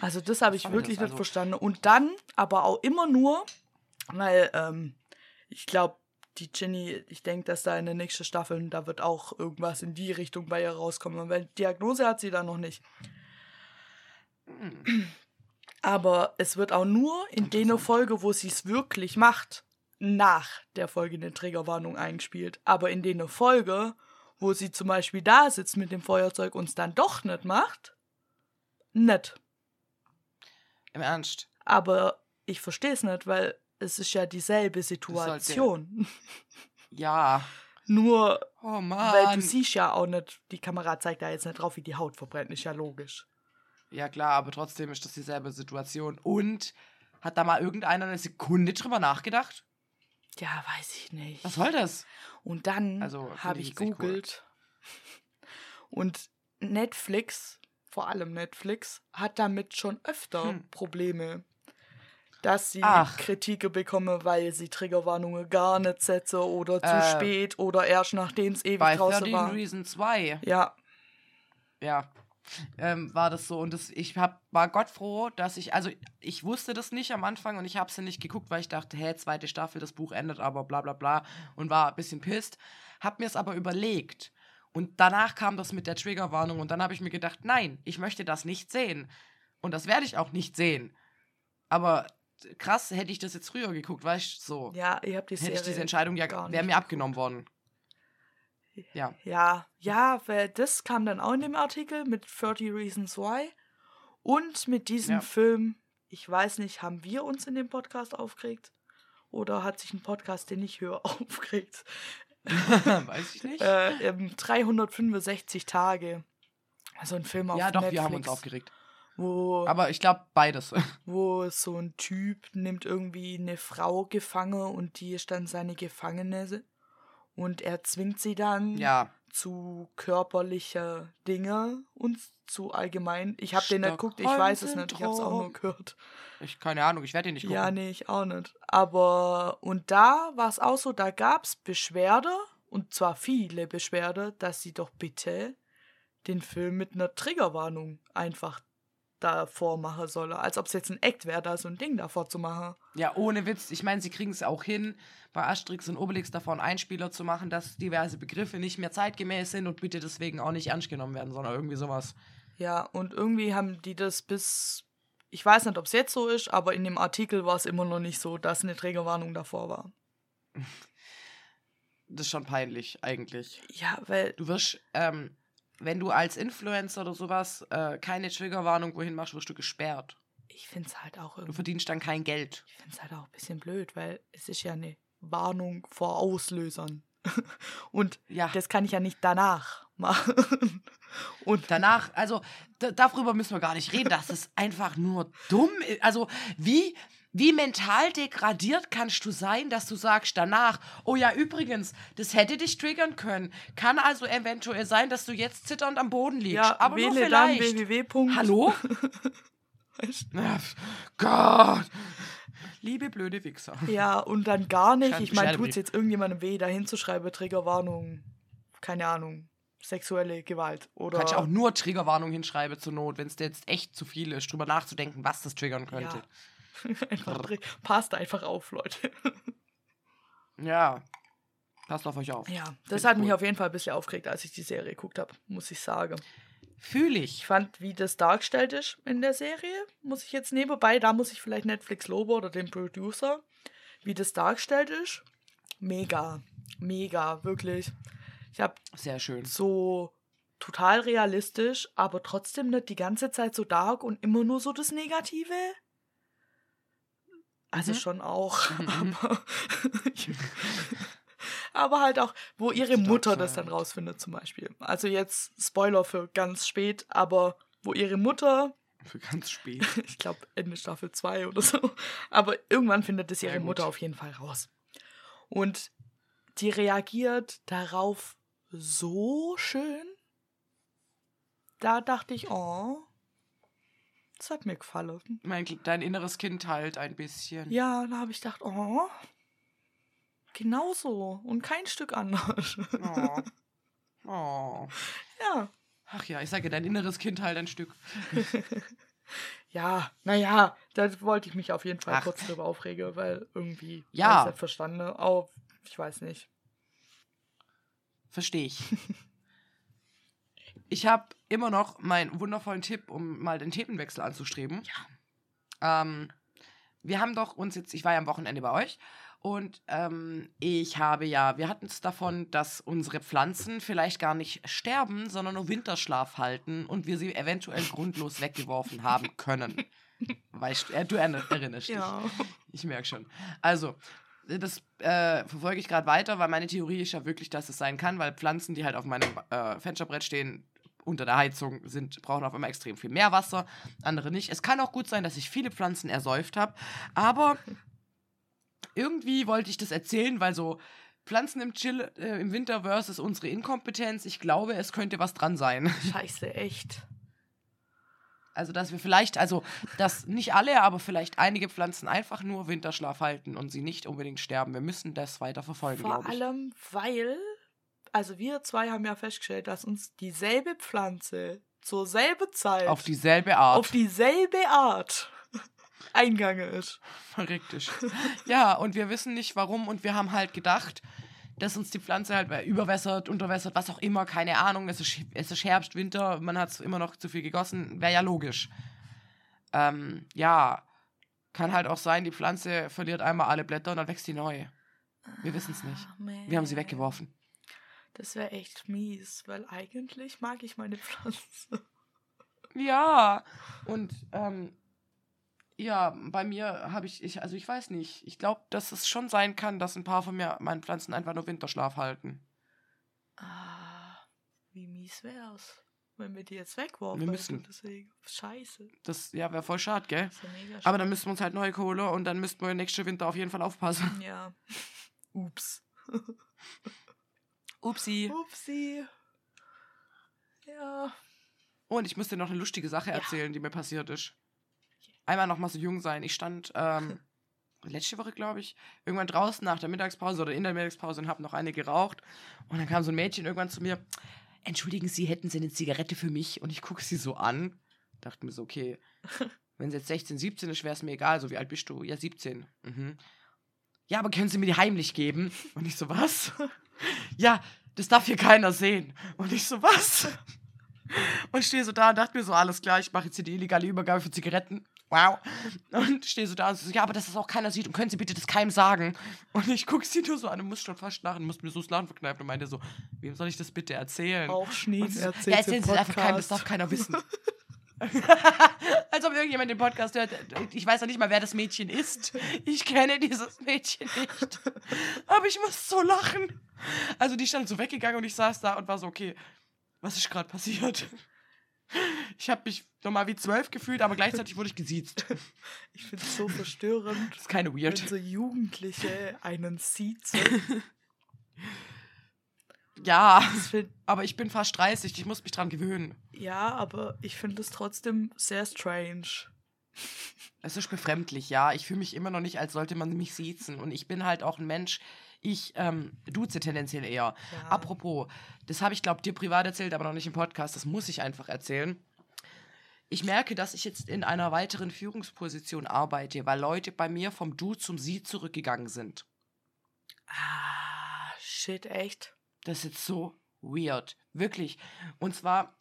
A: Also das habe ich
B: denn
A: wirklich
B: das?
A: nicht
B: Also-
A: verstanden. Und dann aber auch immer nur, weil ähm, ich glaube, die Ginny, ich denke, dass da in den nächsten Staffeln, da wird auch irgendwas in die Richtung bei ihr rauskommen. Weil Diagnose hat sie da noch nicht. Aber es wird auch nur in der. Folge, wo sie es wirklich macht, nach der Folge eine Triggerwarnung eingespielt. Aber in der Folge, wo sie zum Beispiel da sitzt mit dem Feuerzeug und es dann doch nicht macht, nicht.
B: Im Ernst.
A: Aber ich verstehe es nicht, weil es ist ja dieselbe Situation. <laughs>
B: Ja.
A: Nur,
B: Oh Mann.
A: weil du siehst ja auch nicht, die Kamera zeigt da jetzt nicht drauf, wie die Haut verbrennt, ist ja logisch.
B: Ja, klar, aber trotzdem ist das dieselbe Situation. Und hat da mal irgendeiner eine Sekunde drüber nachgedacht?
A: Ja, weiß ich nicht.
B: Was soll das?
A: Und dann
B: Also,
A: habe
B: ich nicht cool.
A: googelt. Und Netflix, vor allem Netflix, hat damit schon öfter
B: Hm.
A: Probleme. Dass sie
B: Ach.
A: Kritik bekommen, weil sie Triggerwarnungen gar nicht setzen oder zu
B: Äh,
A: spät oder erst nachdem es ewig
B: Bei
A: draußen
B: 13
A: war.
B: Reasons 2.
A: Ja,
B: Ja. Ähm, war das so. Und das, ich hab, war Gott froh, dass ich, also ich wusste das nicht am Anfang und ich habe sie nicht geguckt, weil ich dachte, hä, zweite Staffel, das Buch endet aber bla bla bla und war ein bisschen pisst. Hab mir es aber überlegt. Und danach kam das mit der Triggerwarnung und dann habe ich mir gedacht, nein, ich möchte das nicht sehen. Und das werde ich auch nicht sehen. Aber krass, hätte ich das jetzt früher geguckt, weißt du, so.
A: ja, ihr habt die
B: hätte
A: Serie
B: ich diese Entscheidung ja, wäre mir abgenommen worden. Ja.
A: Ja, ja, weil das kam dann auch in dem Artikel mit 30 Reasons Why. Und mit diesem
B: Ja.
A: Film, ich weiß nicht, haben wir uns in dem Podcast aufgeregt? Oder hat sich ein Podcast, den ich höre, <laughs> aufgeregt? <laughs>
B: Weiß ich nicht.
A: Äh, ähm, 365 Tage. Also ein Film auf
B: ja, doch,
A: Netflix.
B: wir haben uns aufgeregt.
A: Wo,
B: Aber ich glaube, beides. <laughs>
A: wo so ein Typ nimmt irgendwie eine Frau gefangen und die ist dann seine Gefangene. Und er zwingt sie dann
B: ja.
A: Zu körperliche Dinge und zu allgemein. Ich habe den nicht geguckt, ich weiß es nicht, ich habe es auch nur gehört.
B: Ich, keine Ahnung, ich werde ihn nicht gucken.
A: Ja, nee, ich auch nicht. Aber, und da war es auch so, da gab es Beschwerde, und zwar viele Beschwerde, dass sie doch bitte den Film mit einer Triggerwarnung einfach davor machen solle. Als ob es jetzt ein Act wäre, da so ein Ding davor zu machen.
B: Ja, ohne Witz. Ich meine, sie kriegen es auch hin, bei Asterix und Obelix davor einen Einspieler zu machen, dass diverse Begriffe nicht mehr zeitgemäß sind und bitte deswegen auch nicht ernst genommen werden, sondern irgendwie sowas.
A: Ja, und irgendwie haben die das bis. Ich weiß nicht, ob es jetzt so ist, aber in dem Artikel war es immer noch nicht so, dass eine Trägerwarnung davor war.
B: Das ist schon peinlich, eigentlich.
A: Ja, weil.
B: Du wirst, ähm, wenn du als Influencer oder sowas äh, keine Triggerwarnung wohin machst, wirst du gesperrt.
A: Ich finde es halt auch
B: Du
A: irgendwie.
B: verdienst dann kein Geld.
A: Ich finde es halt auch ein bisschen blöd, weil es ist ja eine Warnung vor Auslösern. <laughs> Und
B: Ja.
A: das kann ich ja nicht danach machen. <laughs> Und
B: Danach, also da, darüber müssen wir gar nicht reden, dass es einfach nur dumm ist. Also wie, wie mental degradiert kannst du sein, dass du sagst danach, oh ja, übrigens, das hätte dich triggern können. Kann also eventuell sein, dass du jetzt zitternd am Boden liegst.
A: ja,
B: aber nur
A: wähle dann
B: vielleicht.
A: www.
B: Hallo? <laughs> Ja, Gott. Liebe blöde Wichser.
A: Ja, und dann gar nicht. Ich meine, tut es jetzt irgendjemandem weh, da hinzuschreiben, Triggerwarnung, keine Ahnung, sexuelle Gewalt oder.
B: Kannst du auch nur Triggerwarnung hinschreiben zur Not, wenn es dir jetzt echt zu viel ist, drüber nachzudenken, was das triggern könnte. <laughs>
A: einfach, passt einfach auf, Leute.
B: Ja. Passt auf euch auf.
A: Ja, das hat mich
B: cool.
A: auf jeden Fall ein bisschen aufgeregt, als ich die Serie geguckt habe, muss ich sagen.
B: Fühle
A: Ich
B: ich.
A: fand, wie das dargestellt ist in der Serie, muss ich jetzt nebenbei, da muss ich vielleicht Netflix loben oder den Producer, wie das dargestellt ist. Mega, mega, wirklich. Ich habe
B: Sehr schön.
A: so total realistisch, aber trotzdem nicht die ganze Zeit so dark und immer nur so das Negative. Also
B: Mhm.
A: schon auch, <laughs>
B: Mhm.
A: aber, aber halt auch, wo ihre
B: Dark
A: Mutter das dann rausfindet zum Beispiel. Also jetzt Spoiler für ganz spät, aber wo ihre Mutter,
B: Für ganz spät. <laughs>
A: ich glaube Ende Staffel 2 oder so, aber irgendwann findet es ihre
B: gut.
A: Mutter auf jeden Fall raus. Und die reagiert darauf so schön. Da dachte ich, oh, das hat mir gefallen.
B: Mein, dein inneres Kind halt ein bisschen.
A: Ja, da habe ich gedacht, oh, genau so und kein Stück anders.
B: Oh. oh. <laughs>
A: ja,
B: Ach ja, ich sage, dein inneres Kind halt ein Stück. <laughs>
A: ja, naja, da wollte ich mich auf jeden Fall
B: Ach.
A: kurz drüber aufregen, weil irgendwie
B: Ja.
A: ich's nicht verstanden. Auch, ich weiß nicht.
B: Verstehe ich. <laughs> Ich habe immer noch meinen wundervollen Tipp, um mal den Themenwechsel anzustreben. Ja. Ähm, wir haben doch uns jetzt, ich war ja am Wochenende bei euch und ähm, ich habe ja, wir hatten es davon, dass unsere Pflanzen vielleicht gar nicht sterben, sondern nur Winterschlaf halten und wir sie eventuell <laughs> grundlos weggeworfen haben können. <laughs> Weißt du, äh, du erinner- erinnerst dich.
A: Ja.
B: Ich merke schon. Also, das äh, verfolge ich gerade weiter, weil meine Theorie ist ja wirklich, dass es sein kann, weil Pflanzen, die halt auf meinem äh, Fensterbrett stehen, unter der Heizung sind, brauchen auf einmal extrem viel mehr Wasser, andere nicht. Es kann auch gut sein, dass ich viele Pflanzen ersäuft habe, aber irgendwie wollte ich das erzählen, weil so Pflanzen im Chill äh, im Winter versus unsere Inkompetenz, ich glaube, es könnte was dran sein. <laughs>
A: Scheiße, echt.
B: Also, dass wir vielleicht, also, dass nicht alle, aber vielleicht einige Pflanzen einfach nur Winterschlaf halten und sie nicht unbedingt sterben. Wir müssen das weiter verfolgen,
A: Vor allem, weil, also wir zwei haben ja festgestellt, dass uns dieselbe Pflanze zur selben Zeit
B: Auf dieselbe Art.
A: auf dieselbe Art <laughs> eingange ist.
B: Verrückt ist. Ja, und wir wissen nicht warum und wir haben halt gedacht, dass uns die Pflanze halt überwässert, unterwässert, was auch immer, keine Ahnung. Es ist, es ist Herbst, Winter, man hat immer noch zu viel gegossen, wäre ja logisch. Ähm, ja, kann halt auch sein, die Pflanze verliert einmal alle Blätter und dann wächst die neu. Wir wissen es nicht. Wir haben sie weggeworfen.
A: Das wäre echt mies, weil eigentlich mag ich meine <laughs> Pflanze.
B: Ja, und ähm, ja, bei mir habe ich, ich, also ich weiß nicht, ich glaube, dass es schon sein kann, dass ein paar von mir, meinen Pflanzen einfach nur Winterschlaf halten.
A: Ah, wie mies wär's, wenn wir die jetzt wegworfen.
B: Wir müssen.
A: Deswegen. Scheiße.
B: Das ja, wäre voll schade, gell?
A: Das ja mega
B: Aber dann müssten wir uns halt neu holen und dann müssten wir nächsten Winter auf jeden Fall aufpassen.
A: schade. Ja. <laughs> Ups. <laughs>
B: Upsi.
A: Upsi. Ja.
B: Und ich muss dir noch eine lustige Sache
A: Ja.
B: erzählen, die mir passiert ist. Einmal noch mal so jung sein. Ich stand ähm, <laughs> letzte Woche, glaube ich, irgendwann draußen nach der Mittagspause oder in der Mittagspause und habe noch eine geraucht. Und dann kam so ein Mädchen irgendwann zu mir. Entschuldigen Sie, hätten Sie eine Zigarette für mich? Und ich gucke sie so an. Dachte mir so, okay, <laughs> wenn es jetzt 16, 17 ist, wäre es mir egal. So, wie alt bist du? Ja, 17. Mhm. Ja, aber können Sie mir die heimlich geben? Und ich so, was? <laughs> ja, das darf hier keiner sehen. Und ich so, was? Und stehe so da und dachte mir so, alles klar, ich mache jetzt hier die illegale Übergabe für Zigaretten. Wow. Und stehe so da und so, ja, aber dass das auch keiner sieht und können Sie bitte das keinem sagen. Und ich gucke sie nur so an und muss schon fast lachen, muss mir so das Lachen verkneifen und meinte so, wem soll ich das bitte erzählen?
A: Auch Schnee
B: so,
A: erzählt
B: ja, erzählen Sie es einfach keinem, das darf keiner wissen. <laughs> <laughs> Als ob irgendjemand den Podcast hört. Ich weiß ja nicht mal, wer das Mädchen ist. Ich kenne dieses Mädchen nicht. Aber ich muss so lachen. Also die stand so weggegangen und ich saß da und war so, okay, was ist gerade passiert? Ich habe mich nochmal wie zwölf gefühlt, aber gleichzeitig wurde ich gesiezt.
A: Ich finde es so verstörend,
B: Das ist keine
A: wenn
B: weird.
A: so Jugendliche einen siezen. <laughs>
B: Ja, aber ich bin fast 30, ich muss mich dran gewöhnen.
A: ja, aber ich finde es trotzdem sehr strange.
B: Es ist befremdlich, ja. Ich fühle mich immer noch nicht, als sollte man mich siezen. Und ich bin halt auch ein Mensch, ich ähm, duze tendenziell eher.
A: Ja.
B: Apropos, das habe ich, glaube dir privat erzählt, aber noch nicht im Podcast. Das muss ich einfach erzählen. Ich merke, dass ich jetzt in einer weiteren Führungsposition arbeite, weil Leute bei mir vom Du zum Sie zurückgegangen sind.
A: Ah, shit, echt?
B: Das ist jetzt so weird. Wirklich. Und zwar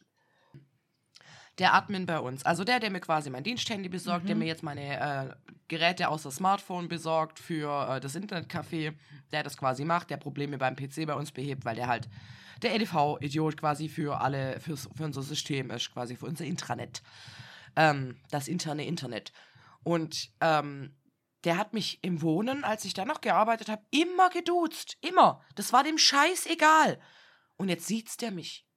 B: der Admin bei uns. Also der, der mir quasi mein Diensthandy besorgt, der
A: Mhm.
B: mir jetzt meine äh, Geräte außer Smartphone besorgt für äh, das Internetcafé, der das quasi macht, der Probleme beim PC bei uns behebt, weil der halt der EDV-Idiot quasi für alle, fürs, für unser System ist, quasi für unser Intranet. Ähm, das interne Internet. Und ähm, der hat mich im Wohnen, als ich da noch gearbeitet habe, immer geduzt. Immer. Das war dem Scheiß egal. Und jetzt sieht's der mich.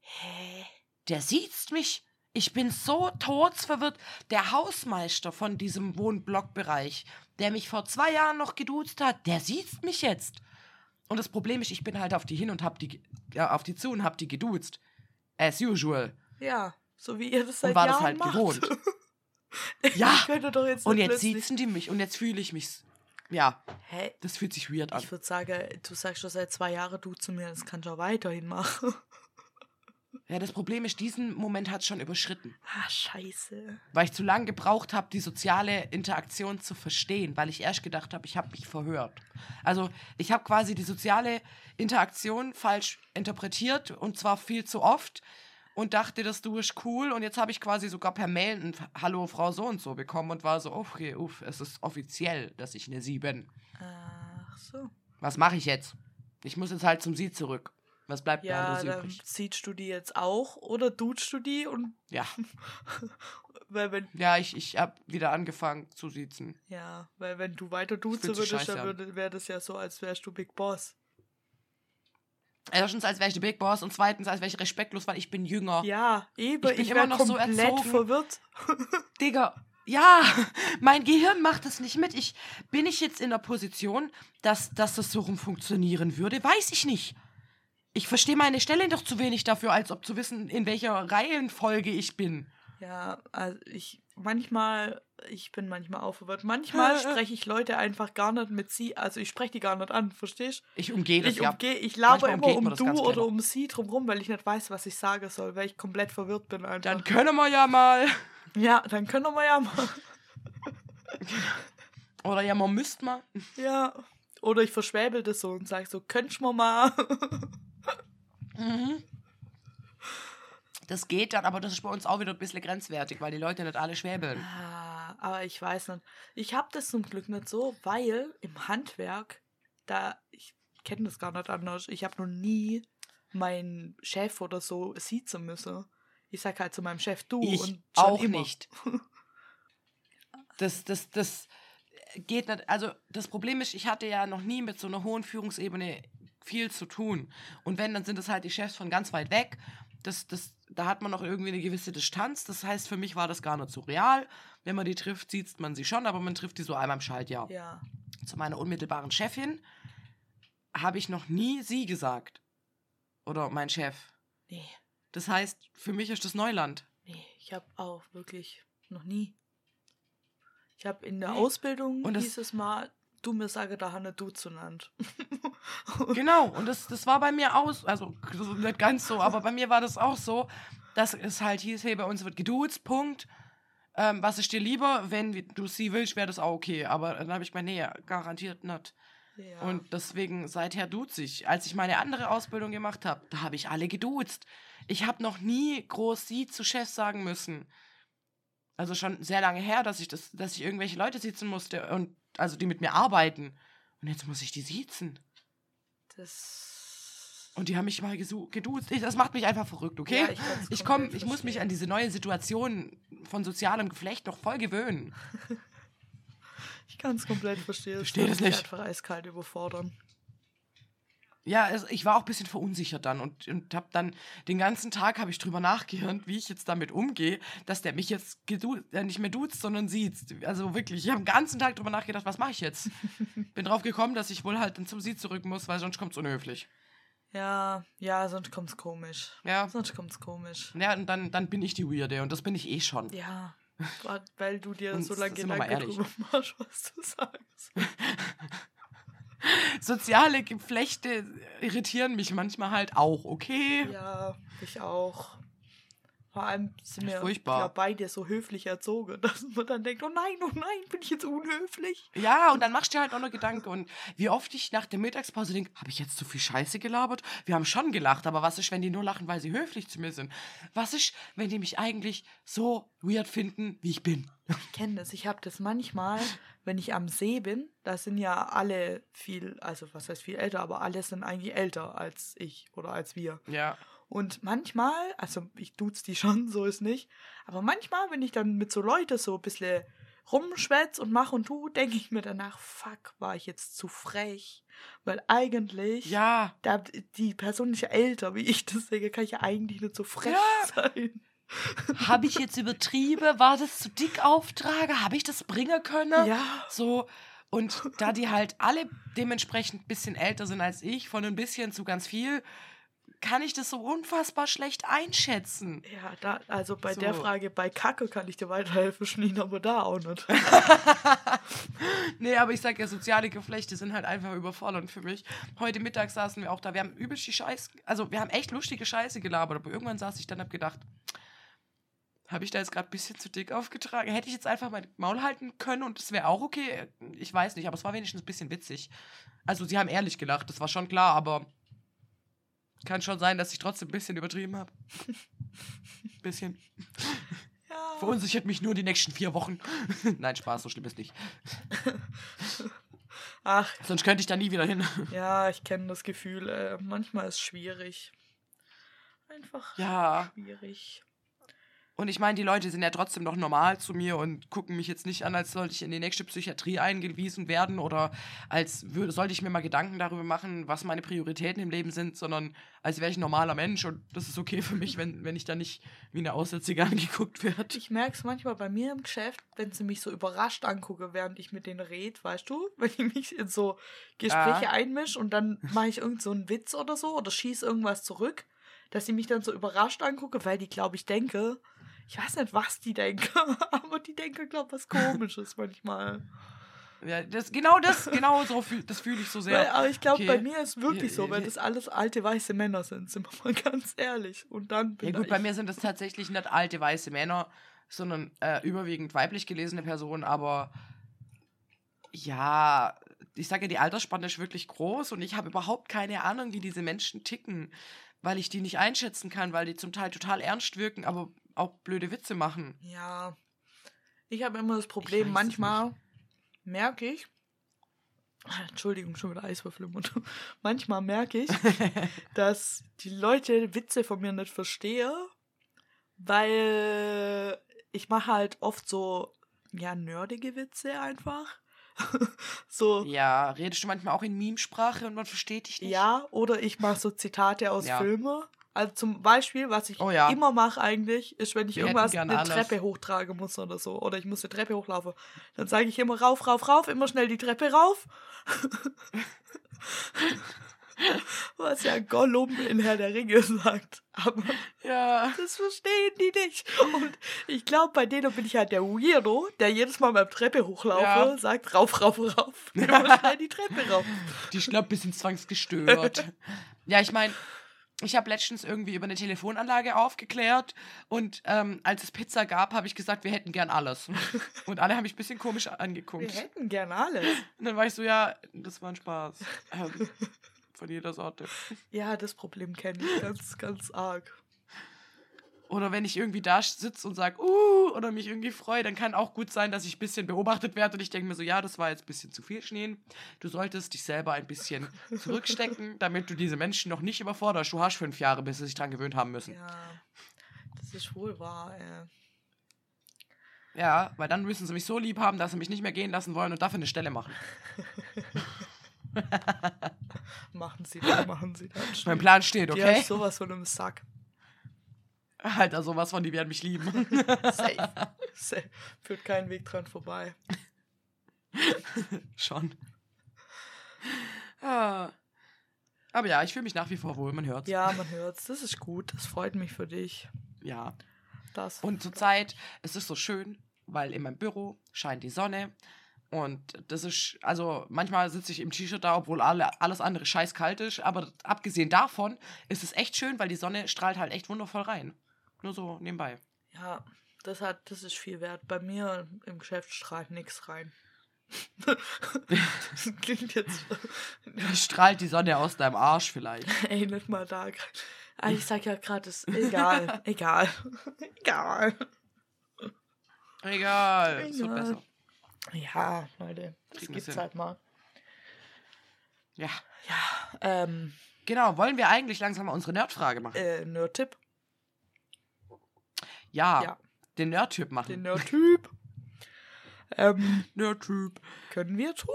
A: Hä?
B: Der sieht's mich. Ich bin so todsverwirrt. Der Hausmeister von diesem Wohnblockbereich, der mich vor zwei Jahren noch geduzt hat, der sieht's mich jetzt. Und das Problem ist, ich bin halt auf die hin und hab die, ja, auf die zu und hab die geduzt. As usual.
A: Ja, so wie ihr das seit
B: Und war das
A: Jahren
B: halt
A: macht.
B: gewohnt. <laughs> <laughs> Ja.
A: Ich könnte doch jetzt
B: Und jetzt sieht's die mich und jetzt fühle ich mich. Ja,
A: Hä?
B: das fühlt sich weird an.
A: Ich würde sagen, du sagst schon seit zwei Jahren du zu mir, das kannst du auch weiterhin machen. <laughs>
B: Ja, das Problem ist, diesen Moment hat schon überschritten.
A: Ah, scheiße.
B: Weil ich zu lange gebraucht habe, die soziale Interaktion zu verstehen, weil ich erst gedacht habe, ich habe mich verhört. Also ich habe quasi die soziale Interaktion falsch interpretiert und zwar viel zu oft und dachte, das du ist cool und jetzt habe ich quasi sogar per Mail ein Hallo Frau so und so bekommen und war so, okay, uff, es ist offiziell, dass ich eine Sie bin.
A: Ach so.
B: Was mache ich jetzt? Ich muss jetzt halt zum Sie zurück. Was bleibt mir
A: Ja,
B: anderes
A: dann
B: übrig?
A: siehst du die jetzt auch oder duzt du die und
B: Ja, <laughs>
A: weil wenn
B: ja, ich, ich habe wieder angefangen zu siezen.
A: ja, weil wenn du weiter duzen würdest, dann würde, wäre das ja so, als wärst du Big Boss.
B: Erstens, als wäre ich der Big Boss und zweitens, als wäre ich respektlos, weil ich bin jünger.
A: Ja, eben,
B: Ich
A: ich,
B: bin
A: bin
B: immer noch so erzogen.
A: verwirrt. <laughs>
B: Digga, ja, mein Gehirn macht das nicht mit. Ich, bin ich jetzt in der Position, dass, dass das so rum funktionieren würde? Weiß ich nicht. Ich verstehe meine Stelle doch zu wenig dafür, als ob zu wissen, in welcher Reihenfolge ich bin.
A: Ja, also ich manchmal, ich bin manchmal auch verwirrt. Manchmal <laughs> spreche ich Leute einfach gar nicht mit sie, also ich spreche die gar nicht an, verstehst?
B: Ich umgehe das
A: Ich umgehe, ich laber immer um du oder um sie drumrum, weil ich nicht weiß, was ich sagen soll, weil ich komplett verwirrt bin einfach.
B: Dann können wir ja mal.
A: ja, dann können wir ja mal. <laughs>
B: Oder ja, man müsste mal.
A: Ja. Oder ich verschwäbel das so und sage so, könntest du mal.
B: Mhm. Das geht dann, aber das ist bei uns auch wieder ein bisschen grenzwertig, weil die Leute nicht alle schwäbeln.
A: Ah, aber ich weiß nicht. Ich habe das zum Glück nicht so, weil im Handwerk, da, ich kenne das gar nicht anders, ich habe noch nie meinen Chef oder so siezen müssen. Ich sag halt zu meinem Chef du
B: Ich
A: und
B: auch
A: immer.
B: nicht. Das, das, das geht nicht. Also, das Problem ist, ich hatte ja noch nie mit so einer hohen Führungsebene viel zu tun. Und wenn, dann sind es halt die Chefs von ganz weit weg. Das, das, da hat man noch irgendwie eine gewisse Distanz. Das heißt, für mich war das gar nicht so real. Wenn man die trifft, sieht man sie schon, aber man trifft die so einmal im Schaltjahr.
A: Ja.
B: Zu meiner unmittelbaren Chefin habe ich noch nie sie gesagt. Oder mein Chef.
A: Nee,
B: Das heißt, für mich ist das Neuland.
A: nee, ich habe auch wirklich noch nie. Ich habe in der
B: Nee.
A: Ausbildung
B: Und das-
A: dieses Mal du mir sage, da Hanne du zu nannt. <laughs>
B: Genau, und das, das war bei mir aus, also nicht ganz so, aber bei mir war das auch so. dass es halt hieß, hey, bei uns wird geduzt, Punkt. Ähm, was ist dir lieber? Wenn du sie willst, wäre das auch okay. Aber dann habe ich gemeint, nee, garantiert nicht.
A: Ja.
B: Und deswegen, seither duzt ich. Als ich meine andere Ausbildung gemacht habe, da habe ich alle geduzt. Ich habe noch nie groß sie zu Chef sagen müssen. Also schon sehr lange her, dass ich das, dass ich irgendwelche Leute sitzen musste und also die mit mir arbeiten. Und jetzt muss ich die siezen.
A: das.
B: Und die haben mich mal geduzt. Ich, das macht mich einfach verrückt, okay?
A: Ja, ich
B: ich komm, ich muss mich an diese neue Situation von sozialem Geflecht noch voll gewöhnen. <laughs>
A: Ich kann es komplett verstehen.
B: Verstehe
A: würde
B: das nicht.
A: einfach eiskalt überfordern.
B: Ja, also ich war auch ein bisschen verunsichert dann und, und habe dann den ganzen Tag habe ich drüber nachgedacht, wie ich jetzt damit umgehe, dass der mich jetzt äh, nicht mehr duzt, sondern sieht. Also wirklich, ich habe den ganzen Tag drüber nachgedacht, was mache ich jetzt? <laughs> Bin drauf gekommen, dass ich wohl halt dann zum Sie zurück muss, weil sonst kommt es unhöflich.
A: Ja, ja, sonst kommt's komisch.
B: Ja.
A: Sonst kommt's komisch.
B: Ja, und dann, dann bin ich die Weirde und das bin ich eh schon.
A: Ja, weil du dir so lange Gedanken drüber machst, was du sagst. <laughs>
B: Soziale Geflechte irritieren mich manchmal halt auch, okay?
A: Ja, ich auch. Vor allem sind wir
B: Furchtbar.
A: ja beide so höflich erzogen, <laughs> dass man dann denkt, oh nein, oh nein, bin ich jetzt unhöflich?
B: Ja, und dann machst du dir halt auch noch Gedanken. Und wie oft ich nach der Mittagspause denke, habe ich jetzt zu viel Scheiße gelabert? Wir haben schon gelacht, aber was ist, wenn die nur lachen, weil sie höflich zu mir sind? Was ist, wenn die mich eigentlich so weird finden, wie ich bin?
A: Ich kenne das. Ich habe das manchmal, <laughs> wenn ich am See bin, da sind ja alle viel, also was heißt viel älter, aber alle sind eigentlich älter als ich oder als wir.
B: Ja.
A: Und manchmal, also ich duz die <laughs> schon, so ist nicht, aber manchmal, wenn ich dann mit so Leuten so ein bisschen rumschwätz und mach und tu, denke ich mir danach, fuck, war ich jetzt zu frech. Weil eigentlich,
B: Ja.
A: da, die Person ist ja älter wie ich, <laughs> deswegen kann ich ja eigentlich nicht so frech sein.
B: Habe ich jetzt übertrieben? War das zu dick auftrage? Habe ich das bringen können?
A: Ja.
B: So. Und da die halt alle dementsprechend ein bisschen älter sind als ich, von ein bisschen zu ganz viel, kann ich das so unfassbar schlecht einschätzen.
A: Ja, da, also bei
B: So.
A: der Frage, bei Kacke kann ich dir weiterhelfen, Schneen, aber da auch nicht. <laughs>
B: Nee, aber ich sag ja, soziale Geflechte sind halt einfach überfordernd für mich. Heute Mittag saßen wir auch da, wir haben übelst die Scheiße, also wir haben echt lustige Scheiße gelabert, aber irgendwann saß ich dann und hab gedacht, habe ich da jetzt gerade ein bisschen zu dick aufgetragen? Hätte ich jetzt einfach mein Maul halten können und es wäre auch okay? Ich weiß nicht, aber es war wenigstens ein bisschen witzig. Also sie haben ehrlich gelacht, das war schon klar, aber kann schon sein, dass ich trotzdem ein bisschen übertrieben habe. <laughs> bisschen.
A: Ja.
B: Verunsichert mich nur die nächsten vier Wochen. <laughs> Nein, Spaß, so schlimm ist nicht. <laughs>
A: Ach,
B: Sonst könnte ich da nie wieder hin.
A: ja, ich kenne das Gefühl. Äh, manchmal ist es schwierig. Einfach
B: Ja.
A: schwierig.
B: Und ich meine, die Leute sind ja trotzdem noch normal zu mir und gucken mich jetzt nicht an, als sollte ich in die nächste Psychiatrie eingewiesen werden oder als würde, sollte ich mir mal Gedanken darüber machen, was meine Prioritäten im Leben sind, sondern als wäre ich ein normaler Mensch und das ist okay für mich, wenn, wenn ich da nicht wie eine Aussätzige <laughs> angeguckt werde.
A: Ich merke es manchmal bei mir im Geschäft, wenn sie mich so überrascht angucke, während ich mit denen rede, weißt du? <laughs> Wenn ich mich in so Gespräche
B: Ah.
A: einmische und dann mache ich irgend so einen Witz oder so oder schieße irgendwas zurück, dass sie mich dann so überrascht angucke, weil die, glaube ich, denke, ich weiß nicht, was die denken, <laughs> aber die denken, glaube was komisches manchmal.
B: Ja, das, genau das, genau so fühl, das fühle ich so sehr.
A: Weil, aber ich glaube,
B: Okay.
A: bei mir ist wirklich
B: Ja,
A: so, weil
B: ja.
A: das alles alte weiße Männer sind, sind wir mal <laughs> ganz ehrlich. Und dann bin
B: Ja gut, bei
A: ich-
B: mir sind das tatsächlich nicht alte weiße Männer, sondern äh, überwiegend weiblich gelesene Personen, aber ja, ich sage ja, die Altersspanne ist wirklich groß und ich habe überhaupt keine Ahnung, wie diese Menschen ticken, weil ich die nicht einschätzen kann, weil die zum Teil total ernst wirken, aber auch blöde Witze machen.
A: Ja. Ich habe immer das Problem, manchmal merke ich, Entschuldigung, schon wieder Eiswürfel im Mund. <laughs> Manchmal merke ich, <laughs> dass die Leute Witze von mir nicht verstehen, weil ich mache halt oft so, ja, nerdige Witze einfach. <laughs> so,
B: Ja, redest du manchmal auch in Memesprache und man versteht dich nicht?
A: ja, oder ich mache so Zitate aus
B: Ja.
A: Filmen. Also zum Beispiel, was ich
B: Oh ja.
A: immer mache eigentlich, ist, wenn ich
B: Wir
A: irgendwas eine
B: alles.
A: Treppe hochtragen muss oder so. Oder ich muss eine Treppe hochlaufen. Dann sage ich immer rauf, rauf, rauf, immer schnell die Treppe rauf. <laughs> Was ja Gollum in Herr der Ringe <laughs> sagt. Aber
B: Ja.
A: das verstehen die nicht. Und ich glaube, bei denen bin ich halt der Weirdo, der jedes Mal beim Treppe hochlaufe,
B: Ja.
A: sagt rauf, rauf, rauf. <laughs> Immer schnell die Treppe rauf.
B: Die ist, glaub, ein bisschen zwangsgestört. ja, ich meine, ich habe letztens irgendwie über eine Telefonanlage aufgeklärt und ähm, als es Pizza gab, habe ich gesagt, wir hätten gern alles. <laughs> Und alle haben mich ein bisschen komisch angeguckt.
A: Wir hätten gern alles.
B: Und dann war ich so, ja, das war ein Spaß. Ähm, von jeder Sorte.
A: Ja, das Problem kenne ich ganz, ganz arg.
B: Oder wenn ich irgendwie da sitze und sage, uh, oder mich irgendwie freue, dann kann auch gut sein, dass ich ein bisschen beobachtet werde und ich denke mir so, ja, das war jetzt ein bisschen zu viel Schnee. Du solltest dich selber ein bisschen <laughs> zurückstecken, damit du diese Menschen noch nicht überforderst. Du hast fünf Jahre, bis sie sich dran gewöhnt haben müssen.
A: Ja, das ist wohl wahr. Äh.
B: Ja, weil dann müssen sie mich so lieb haben, dass sie mich nicht mehr gehen lassen wollen und dafür eine Stelle machen. <laughs>
A: machen sie dann, machen sie dann.
B: Mein Plan steht, okay?
A: Ja, sowas von einem Sack.
B: Alter, sowas von, die werden mich lieben. <laughs>
A: Safe. <laughs> Safe. Führt keinen Weg dran vorbei. <laughs>
B: Schon. Ah. Aber ja, ich fühle mich nach wie vor wohl, man hört's.
A: Ja, man hört's. Das ist gut. Das freut mich für dich.
B: Ja.
A: Das.
B: Und zurzeit ist es so schön, weil in meinem Büro scheint die Sonne. Und das ist, also manchmal sitze ich im T-Shirt da, obwohl alle, alles andere scheiß kalt ist. Aber abgesehen davon ist es echt schön, weil die Sonne strahlt halt echt wundervoll rein. Nur so nebenbei.
A: Ja, das hat, das ist viel wert. Bei mir im Geschäft strahlt nichts rein. <laughs> das klingt jetzt.
B: Strahlt die Sonne aus deinem Arsch vielleicht. <laughs>
A: Ey, nicht mal da. Ah, ich sag ja gerade, ist egal. <laughs> egal. egal.
B: Egal. Es wird
A: Egal.
B: besser.
A: Ja, Leute. Das
B: Kriegen
A: gibt's halt mal.
B: Ja.
A: Ja, ähm,
B: Genau, wollen wir eigentlich langsam mal unsere Nerdfrage machen?
A: äh, Nerd-Tipp.
B: Ja,
A: ja.
B: den Nerd-Typ machen.
A: Den Nerd-Typ. <laughs> ähm,
B: Nerd-Typ.
A: können wir tun?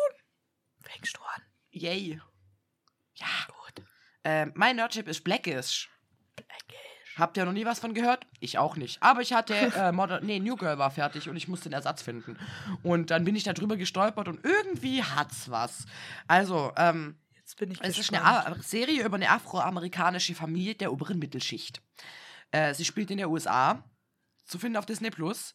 A: Fängst du an?
B: Yay. Ja.
A: Gut.
B: Ähm, mein Nerd-Typ ist Blackish.
A: Blackish.
B: Habt ihr noch nie was von gehört? Ich auch nicht. Aber ich hatte, <laughs> äh, Modern, nee, New Girl war fertig und ich musste den Ersatz finden. Und dann bin ich da drüber gestolpert und irgendwie hat's was. Also, ähm,
A: Jetzt bin ich
B: es ist eine A Serie über eine afroamerikanische Familie der oberen Mittelschicht. Äh, sie spielt in der USA, zu finden auf Disney Plus.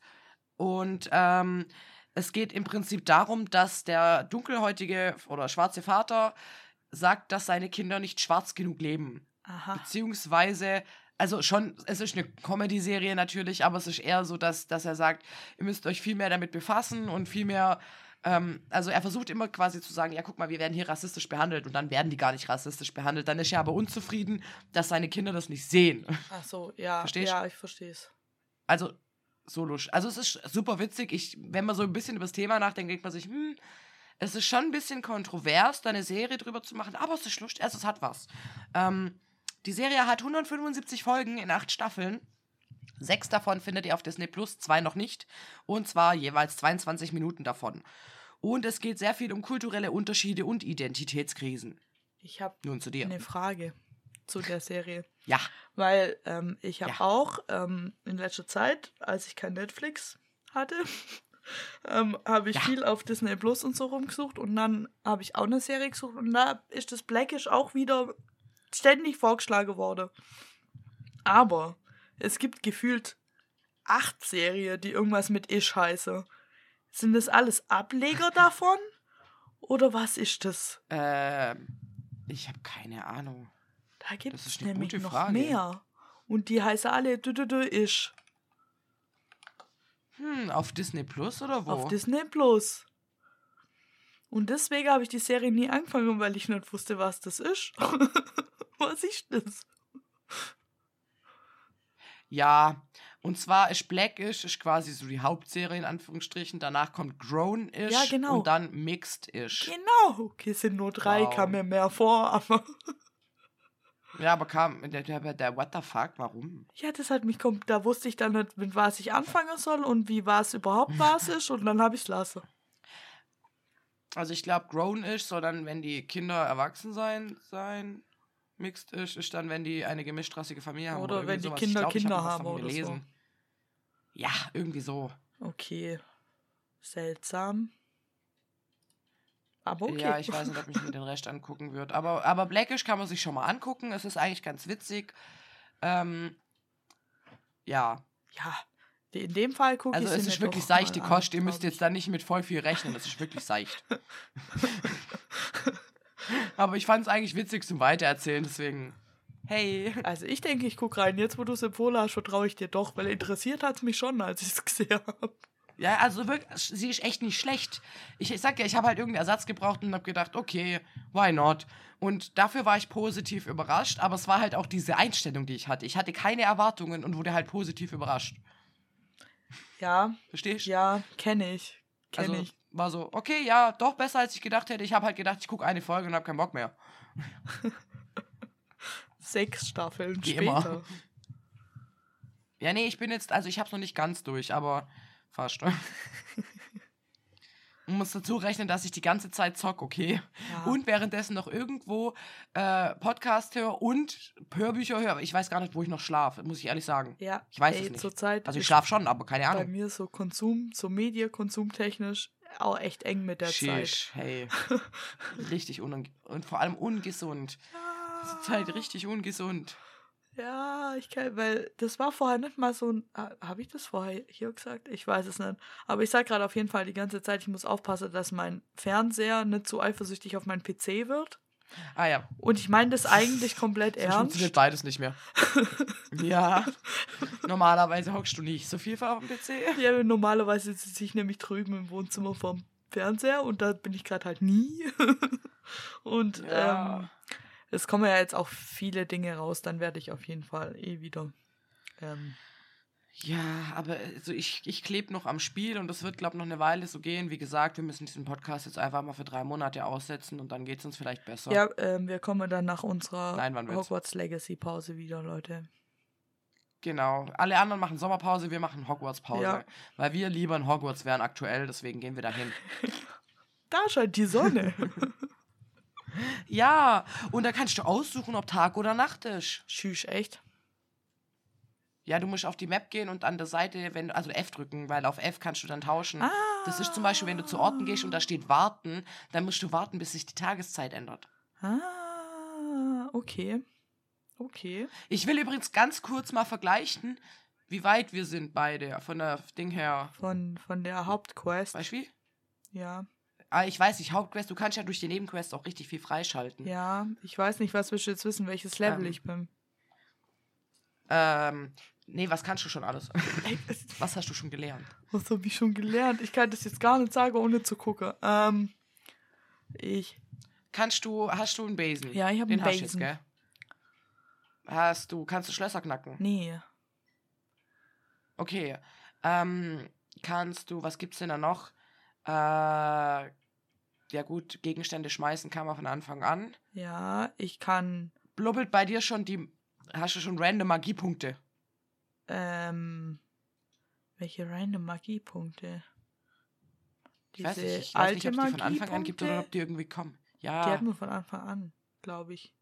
B: Und ähm, es geht im Prinzip darum, dass der dunkelhäutige oder schwarze Vater sagt, dass seine Kinder nicht schwarz genug leben.
A: Aha.
B: Beziehungsweise, also schon, es ist eine Comedy-Serie natürlich, aber es ist eher so, dass, dass er sagt, ihr müsst euch viel mehr damit befassen und viel mehr, ähm, also er versucht immer quasi zu sagen, ja, guck mal, wir werden hier rassistisch behandelt und dann werden die gar nicht rassistisch behandelt. Dann ist er aber unzufrieden, dass seine Kinder das nicht sehen.
A: Ach so, ja.
B: Verstehst?
A: Ja, ich verstehe es.
B: Also, so lusch. Also es ist super witzig. Ich, wenn man so ein bisschen über das Thema nachdenkt, denkt man sich, hm, es ist schon ein bisschen kontrovers, da eine Serie drüber zu machen, aber es ist lustig, also es hat was. Ähm, die Serie hat 175 Folgen in acht Staffeln. Sechs davon findet ihr auf Disney Plus, zwei noch nicht. Und zwar jeweils 22 Minuten davon. Und es geht sehr viel um kulturelle Unterschiede und Identitätskrisen.
A: Ich habe
B: Nun zu dir.
A: eine Frage zu der Serie.
B: Ja.
A: Weil ähm, ich habe
B: Ja.
A: auch ähm, in letzter Zeit, als ich kein Netflix hatte, <laughs> ähm, habe ich
B: Ja.
A: viel auf Disney Plus und so rumgesucht und dann habe ich auch eine Serie gesucht und da ist das Blackish auch wieder ständig vorgeschlagen worden. Aber es gibt gefühlt acht Serien, die irgendwas mit Ish heißen. Sind das alles Ableger <laughs> davon? Oder was ist das?
B: Ähm, ich habe keine Ahnung.
A: Da gibt es nämlich
B: gute
A: noch
B: Frage.
A: mehr. Und die heißen alle dü dü dü ish.
B: Hm, auf Disney Plus oder wo?
A: Auf Disney Plus. Und deswegen habe ich die Serie nie angefangen, weil ich nicht wusste, was das ist. <laughs> was ist das?
B: Ja, und zwar ist Blackish ist quasi so die Hauptserie in Anführungsstrichen. Danach kommt Grown-ish
A: Ja, genau.
B: und dann Mixed-ish.
A: Genau. Okay, es sind nur drei,
B: Wow.
A: kam mir mehr vor, aber. <laughs>
B: Ja, aber kam der, der, der What the fuck, warum?
A: Ja, das hat mich kommt. Da wusste ich dann nicht, mit was ich anfangen soll und wie was überhaupt <laughs> was ist und dann habe ich es lassen.
B: Also ich glaube, Grown-ish soll dann, wenn die Kinder erwachsen sein, sein. Mixed-ish ist dann, wenn die eine gemischtrassige Familie haben.
A: Oder
B: irgendwie
A: wenn die
B: sowas.
A: Kinder
B: glaub,
A: Kinder
B: hab
A: haben oder so.
B: gelesen. Ja, irgendwie so.
A: Okay. Seltsam. Aber okay.
B: Ja, ich weiß nicht, ob ich mir den <laughs> Rest angucken würde. Aber, aber Blackish kann man sich schon mal angucken. Es ist eigentlich ganz witzig. Ähm, ja,
A: Ja, in dem Fall gucke ich
B: also es ist wirklich seichte
A: an,
B: Kost. Ihr müsst jetzt da nicht mit voll viel rechnen. Es ist wirklich seicht. <laughs> aber ich fand es eigentlich witzig zum Weitererzählen, deswegen. Hey.
A: Also ich denke, ich gucke rein. Jetzt, wo du es empfohlen hast, vertraue ich dir doch, weil interessiert hat es mich schon, als ich es gesehen habe.
B: Ja, also wirklich, sie ist echt nicht schlecht. Ich, ich sag ja, ich habe halt irgendeinen Ersatz gebraucht und habe gedacht, okay, why not? Und dafür war ich positiv überrascht, aber es war halt auch diese Einstellung, die ich hatte. Ich hatte keine Erwartungen und wurde halt positiv überrascht.
A: Ja.
B: Verstehst du?
A: Ja, kenne ich. Kenne
B: also,
A: ich.
B: war so, okay, ja, doch besser als ich gedacht hätte. Ich habe halt gedacht, ich gucke eine Folge und habe keinen Bock mehr. <laughs>
A: Sechs Staffeln
B: Wie
A: später.
B: immer. Ja, nee, ich bin jetzt, also ich habe es noch nicht ganz durch, aber fast. <laughs> Man muss dazu rechnen, dass ich die ganze Zeit zock, okay?
A: Ja.
B: Und währenddessen noch irgendwo äh, Podcast höre und Hörbücher höre. Ich weiß gar nicht, wo ich noch schlafe, muss ich ehrlich sagen.
A: Ja,
B: Ich weiß
A: ey,
B: es nicht.
A: Zurzeit
B: Also ich schlafe schon, aber keine
A: bei
B: Ahnung.
A: mir so Konsum, so Medienkonsumtechnisch auch echt eng mit der Zeit.
B: Sheesh, hey. <laughs> richtig unang und vor allem ungesund. Diese Zeit richtig ungesund.
A: Ja, ich kann, weil das war vorher nicht mal so ein. Habe ich das vorher hier gesagt? Ich weiß es nicht. Aber ich sage gerade auf jeden Fall die ganze Zeit, ich muss aufpassen, dass mein Fernseher nicht zu eifersüchtig auf meinen PC wird.
B: Ah ja,
A: Und ich meine das eigentlich komplett <laughs>
B: so
A: ernst.
B: funktioniert beides nicht mehr. <laughs> ja, normalerweise hockst du nicht so viel auf dem PC.
A: Ja, normalerweise sitze ich nämlich drüben im Wohnzimmer vorm Fernseher und da bin ich gerade halt nie. <laughs> und
B: Ja.
A: ähm, es kommen ja jetzt auch viele Dinge raus, dann werde ich auf jeden Fall eh wieder. Ähm,
B: Ja, aber also ich, ich klebe noch am Spiel und das wird, glaube ich, noch eine Weile so gehen. Wie gesagt, wir müssen diesen Podcast jetzt einfach mal für drei Monate aussetzen und dann geht es uns vielleicht besser.
A: Ja, ähm, wir kommen dann nach unserer
B: Nein?
A: Hogwarts Legacy Pause wieder, Leute.
B: Genau. Alle anderen machen Sommerpause, wir machen Hogwarts-Pause.
A: Ja.
B: Weil wir lieber in Hogwarts wären aktuell, deswegen gehen wir dahin. <laughs>
A: Da scheint die Sonne. <laughs>
B: ja, und da kannst du aussuchen, ob Tag oder Nacht ist.
A: Tschüss, echt?
B: Ja, du musst auf die Map gehen und an der Seite, wenn also F drücken, weil auf F kannst du dann tauschen.
A: Ah.
B: Das ist zum Beispiel, wenn du zu Orten gehst und da steht warten, dann musst du warten, bis sich die Tageszeit ändert.
A: Ah, okay. Okay.
B: Ich will übrigens ganz kurz mal vergleichen, wie weit wir sind beide von der Ding her.
A: Von, von der Hauptquest.
B: Weißt du wie?
A: Ja.
B: Ah, ich weiß nicht, Hauptquest, du kannst ja durch die Nebenquest auch richtig viel freischalten.
A: Ja, ich weiß nicht, was willst du jetzt wissen, welches Level
B: Ähm.
A: ich bin.
B: Ähm, nee, was kannst du schon alles? <laughs> Was hast du schon gelernt?
A: Was habe ich schon gelernt? Ich kann das jetzt gar nicht sagen, ohne zu gucken. Ähm, ich.
B: Kannst du, hast du einen Basen?
A: Ja, ich hab
B: Den
A: einen
B: hast du jetzt? Hast du, kannst du Schlösser knacken?
A: Nee.
B: Okay. Ähm, kannst du, was gibt's denn da noch? Äh, ja gut, Gegenstände schmeißen kann man von Anfang an.
A: Ja, ich kann.
B: Blubbelt bei dir schon die, hast du schon random Magiepunkte?
A: Ähm. Welche random Magiepunkte?
B: Ich weiß
A: Diese
B: nicht, ich weiß nicht, ob die von Anfang an gibt oder ob die irgendwie kommen.
A: Die
B: Ja.
A: hatten wir von Anfang an, glaube ich.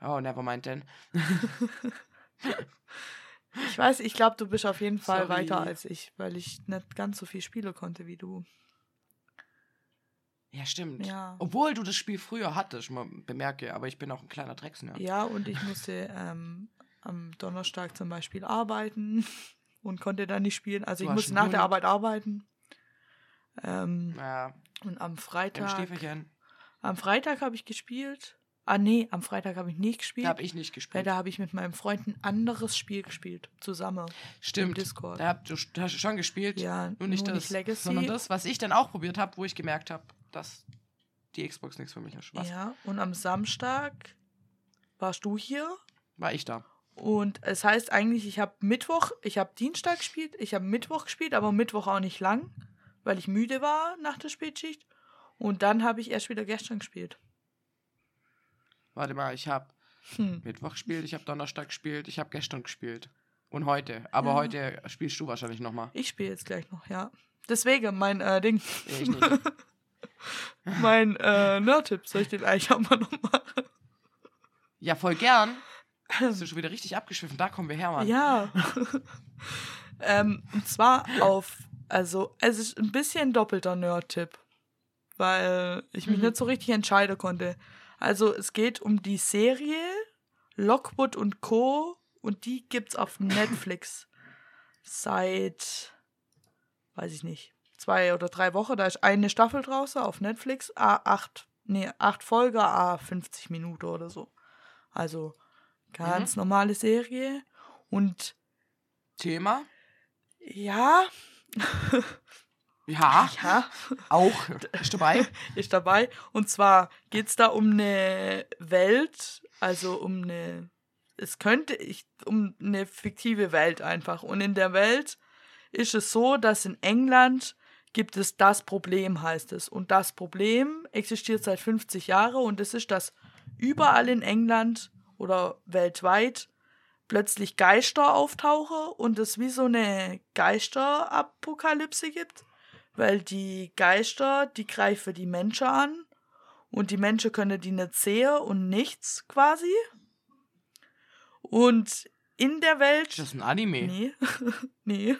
B: Oh, never mind denn. <laughs>
A: Ich weiß, ich glaube, du bist auf jeden Fall
B: Sorry.
A: weiter als ich, weil ich nicht ganz so viel spielen konnte wie du.
B: Ja, stimmt.
A: Ja.
B: Obwohl du das Spiel früher hattest, man bemerke, aber ich bin auch ein kleiner Drecksnerd.
A: Ja, und ich musste ähm, am Donnerstag zum Beispiel arbeiten <laughs> und konnte dann nicht spielen. Also
B: Du
A: ich musste nach der. Arbeit arbeiten. Ähm,
B: Ja,
A: und am
B: im
A: Freitag. Am Freitag habe ich gespielt. Ah nee, am Freitag habe ich nicht gespielt.
B: Da habe ich nicht
A: weil
B: gespielt.
A: da habe ich mit meinem Freund ein anderes Spiel gespielt. Zusammen. Im
B: Stimmt.
A: Discord.
B: Da habt du da hast du schon gespielt.
A: Ja,
B: nur nicht
A: nur
B: das,
A: nicht Legacy.
B: sondern das, was ich dann auch probiert habe, wo ich gemerkt habe, dass die Xbox nichts für mich ist. Was?
A: Ja, und am Samstag warst du hier.
B: War ich da?
A: Und es heißt eigentlich, ich habe Mittwoch, ich habe Dienstag gespielt, ich habe Mittwoch gespielt, aber Mittwoch auch nicht lang, weil ich müde war nach der Spätschicht. Und dann habe ich erst wieder gestern gespielt.
B: Warte mal, ich habe
A: Hm.
B: Mittwoch gespielt, ich habe Donnerstag gespielt, ich habe gestern gespielt. Und heute. Aber
A: Ja.
B: heute spielst du wahrscheinlich nochmal.
A: Ich spiele jetzt gleich noch, ja. Deswegen mein äh, Ding,
B: Ich nicht. <laughs>
A: mein äh, Nerd-Tipp, soll ich den eigentlich auch mal noch machen?
B: ja, voll gern. Bist du schon wieder richtig abgeschwiffen. Da kommen wir her, Mann.
A: Ja. <laughs> ähm, und zwar auf, also es ist ein bisschen doppelter Nerd-Tipp, weil ich mich
B: Mhm.
A: nicht so richtig entscheiden konnte. Also es geht um die Serie Lockwood und Co. und die gibt's auf Netflix <laughs> seit, weiß ich nicht, zwei oder drei Wochen. Da ist eine Staffel draußen auf Netflix, a acht, nee, acht Folgen, a 50 Minuten oder so. Also Ganz normale Serie. Und
B: Thema?
A: ja, <laughs>
B: Ja,
A: ja,
B: auch. Ist dabei? <laughs>
A: ist dabei. Und zwar geht es da um eine Welt, also um eine, es könnte, ich, um eine fiktive Welt einfach. Und in der Welt ist es so, dass in England gibt es das Problem, heißt es. Und das Problem existiert seit 50 Jahren und es ist, dass überall in England oder weltweit plötzlich Geister auftauchen und es wie so eine Geisterapokalypse gibt, weil die Geister, die greifen die Menschen an und die Menschen können die nicht sehen und nichts quasi. Und in der Welt.
B: Ist das ein Anime?
A: Nee. <laughs> nee.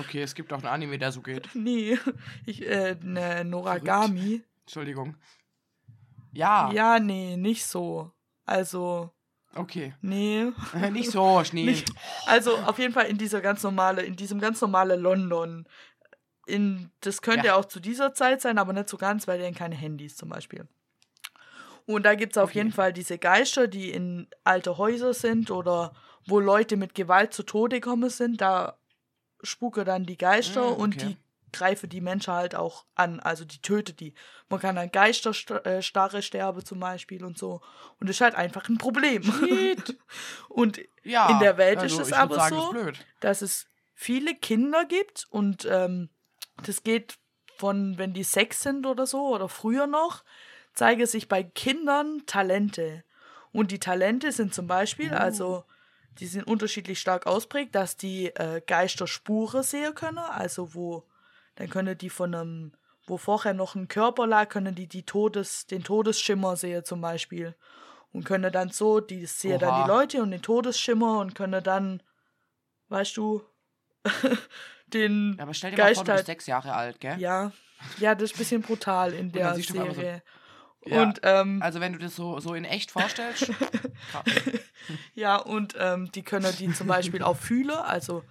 B: Okay, es gibt auch einen Anime, der so geht. <laughs>
A: Nee. Ich, äh, ne Noragami.
B: Entschuldigung. Ja,
A: Ja, nee, nicht so. Also,
B: okay.
A: nee.
B: Nicht so, <laughs> Schnee.
A: Nicht, also auf jeden Fall in dieser ganz normale, in diesem ganz normale London. In, das könnte
B: Ja.
A: auch zu dieser Zeit sein, aber nicht so ganz, weil die haben keine Handys zum Beispiel. Und da gibt es auf
B: Okay.
A: jeden Fall diese Geister, die in alte Häuser sind oder wo Leute mit Gewalt zu Tode kommen sind. Da spuke dann die Geister
B: Mm,
A: und
B: okay.
A: die greife die Menschen halt auch an. Also die tötet die. Man kann an Geisterstarre sterben zum Beispiel und so. Und das ist halt einfach ein Problem.
B: Shit. <laughs>
A: und
B: Ja.
A: In der Welt
B: also
A: ist es aber
B: sagen,
A: so,
B: Ist
A: dass es viele Kinder gibt und ähm, das geht von, wenn die sechs sind oder so oder früher noch, zeige sich bei Kindern Talente. Und die Talente sind zum Beispiel,
B: Oh.
A: also die sind unterschiedlich stark ausprägt, dass die äh, Geisterspuren sehen können, also wo, dann können die von einem, wo vorher noch ein Körper lag, können die, die Todes, den Todesschimmer sehen zum Beispiel. Und können dann so, die sehen dann die Leute und den Todesschimmer und können dann, weißt du, <laughs> den
B: Ja, aber stell dir mal vor, du
A: Geist
B: bist sechs Jahre alt, gell?
A: ja, ja, das ist ein bisschen brutal in der Serie.
B: Ja,
A: Und ähm,
B: Also wenn du das so, so in echt vorstellst. <laughs>
A: ja, und ähm, die können die zum Beispiel auch fühlen. Also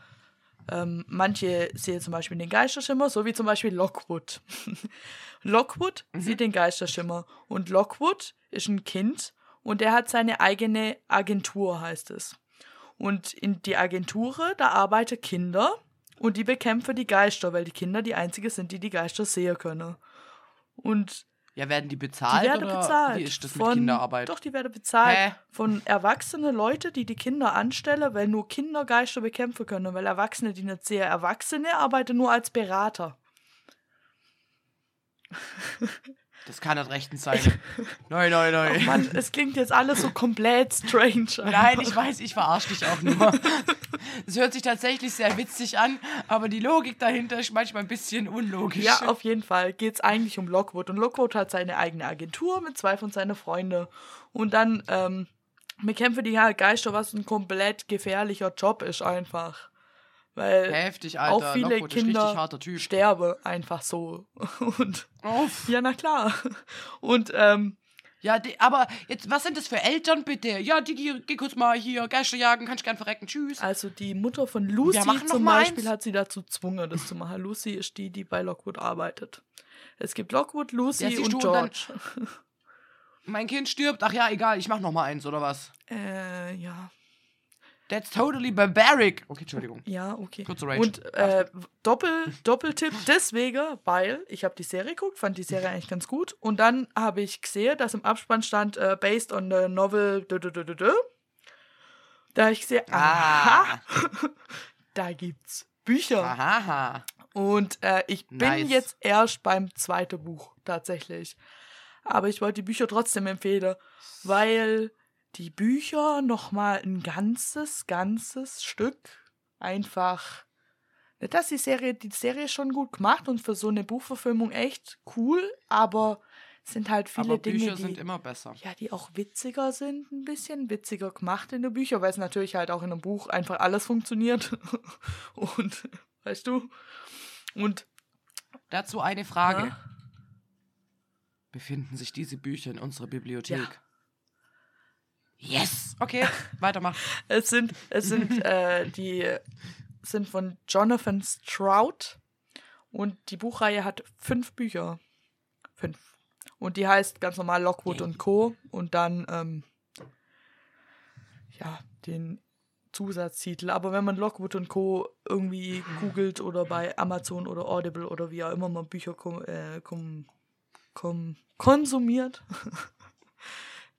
A: ähm, manche sehen zum Beispiel den Geisterschimmer, so wie zum Beispiel Lockwood. <laughs> Lockwood
B: Mhm.
A: sieht den Geisterschimmer. Und Lockwood ist ein Kind und der hat seine eigene Agentur, heißt es. Und in die Agentur, da arbeiten Kinder und die bekämpfen die Geister, weil die Kinder die einzigen sind, die die Geister sehen können. Und
B: Ja, werden die
A: die
B: bezahlt
A: werden
B: oder
A: bezahlt.
B: wie ist das
A: von,
B: mit Kinderarbeit?
A: Doch, die werden bezahlt.
B: Hä?
A: Von erwachsenen Leuten, die die Kinder anstellen, weil nur Kinder Geister bekämpfen können. Weil Erwachsene, die nicht sehr Erwachsene, arbeiten nur als Berater. <laughs>
B: Das kann nicht rechtens sein. Neu, neu, neu.
A: Mann, es klingt jetzt alles so komplett strange.
B: Nein, ich weiß, ich verarsche dich auch nur. Es hört sich tatsächlich sehr witzig an, aber die Logik dahinter ist manchmal ein bisschen unlogisch.
A: Ja, auf jeden Fall geht es eigentlich um Lockwood. Und Lockwood hat seine eigene Agentur mit zwei von seinen Freunden. Und dann ähm, bekämpfen die halt Geister, was ein komplett gefährlicher Job ist einfach. Weil
B: Heftig, Alter.
A: auch viele
B: Lockwood
A: Kinder
B: harter Typ.
A: sterbe einfach so. <laughs> Und
B: Uff.
A: ja, na klar. Und ähm,
B: Ja, die, aber jetzt, was sind das für Eltern bitte? Ja, Digi, geh kurz mal hier Geister jagen, kannst gern verrecken, tschüss.
A: also die Mutter von Lucy zum Beispiel
B: eins.
A: hat sie dazu gezwungen, das zu machen. Lucy ist die, die bei Lockwood arbeitet. Es gibt Lockwood, Lucy
B: Ja,
A: und
B: du, und dann-
A: George.
B: Mein Kind stirbt, ach ja, egal, ich mach noch mal eins, oder was?
A: äh, ja.
B: That's totally barbaric. Okay, Entschuldigung.
A: Ja, okay.
B: Kurzer Rage.
A: Und äh, Doppel, Doppeltipp deswegen, weil ich habe die Serie geguckt, fand die Serie eigentlich ganz gut. Und dann habe ich gesehen, dass im Abspann stand, äh, based on the novel. dü- dü- dü. Da habe ich gesehen, aha,
B: Ah. <laughs>
A: da gibt's Bücher.
B: Aha.
A: Und äh, ich bin
B: Nice.
A: jetzt erst beim zweiten Buch tatsächlich. Aber ich wollte die Bücher trotzdem empfehlen, weil die Bücher nochmal ein ganzes, ganzes Stück einfach. Nicht, dass die Serie, die Serie ist schon gut gemacht und für so eine Buchverfilmung echt cool, aber es sind halt viele
B: Aber
A: Dinge,
B: Bücher
A: die,
B: sind immer besser.
A: ja, die auch witziger sind, ein bisschen witziger gemacht in den Büchern, weil es natürlich halt auch in einem Buch einfach alles funktioniert. <laughs> und, weißt du? Und
B: Dazu eine Frage.
A: Ja?
B: Befinden sich diese Bücher in unserer Bibliothek?
A: Ja.
B: Yes! Okay, weitermachen. <laughs>
A: es sind, es sind, <laughs> äh, die sind von Jonathan Stroud und die Buchreihe hat fünf Bücher. Fünf. Und die heißt ganz normal Lockwood und Co. Und dann, ähm, ja, den Zusatztitel. Aber wenn man Lockwood und Co. irgendwie googelt oder bei Amazon oder Audible oder wie auch immer man Bücher kom äh, kom kom konsumiert, <laughs>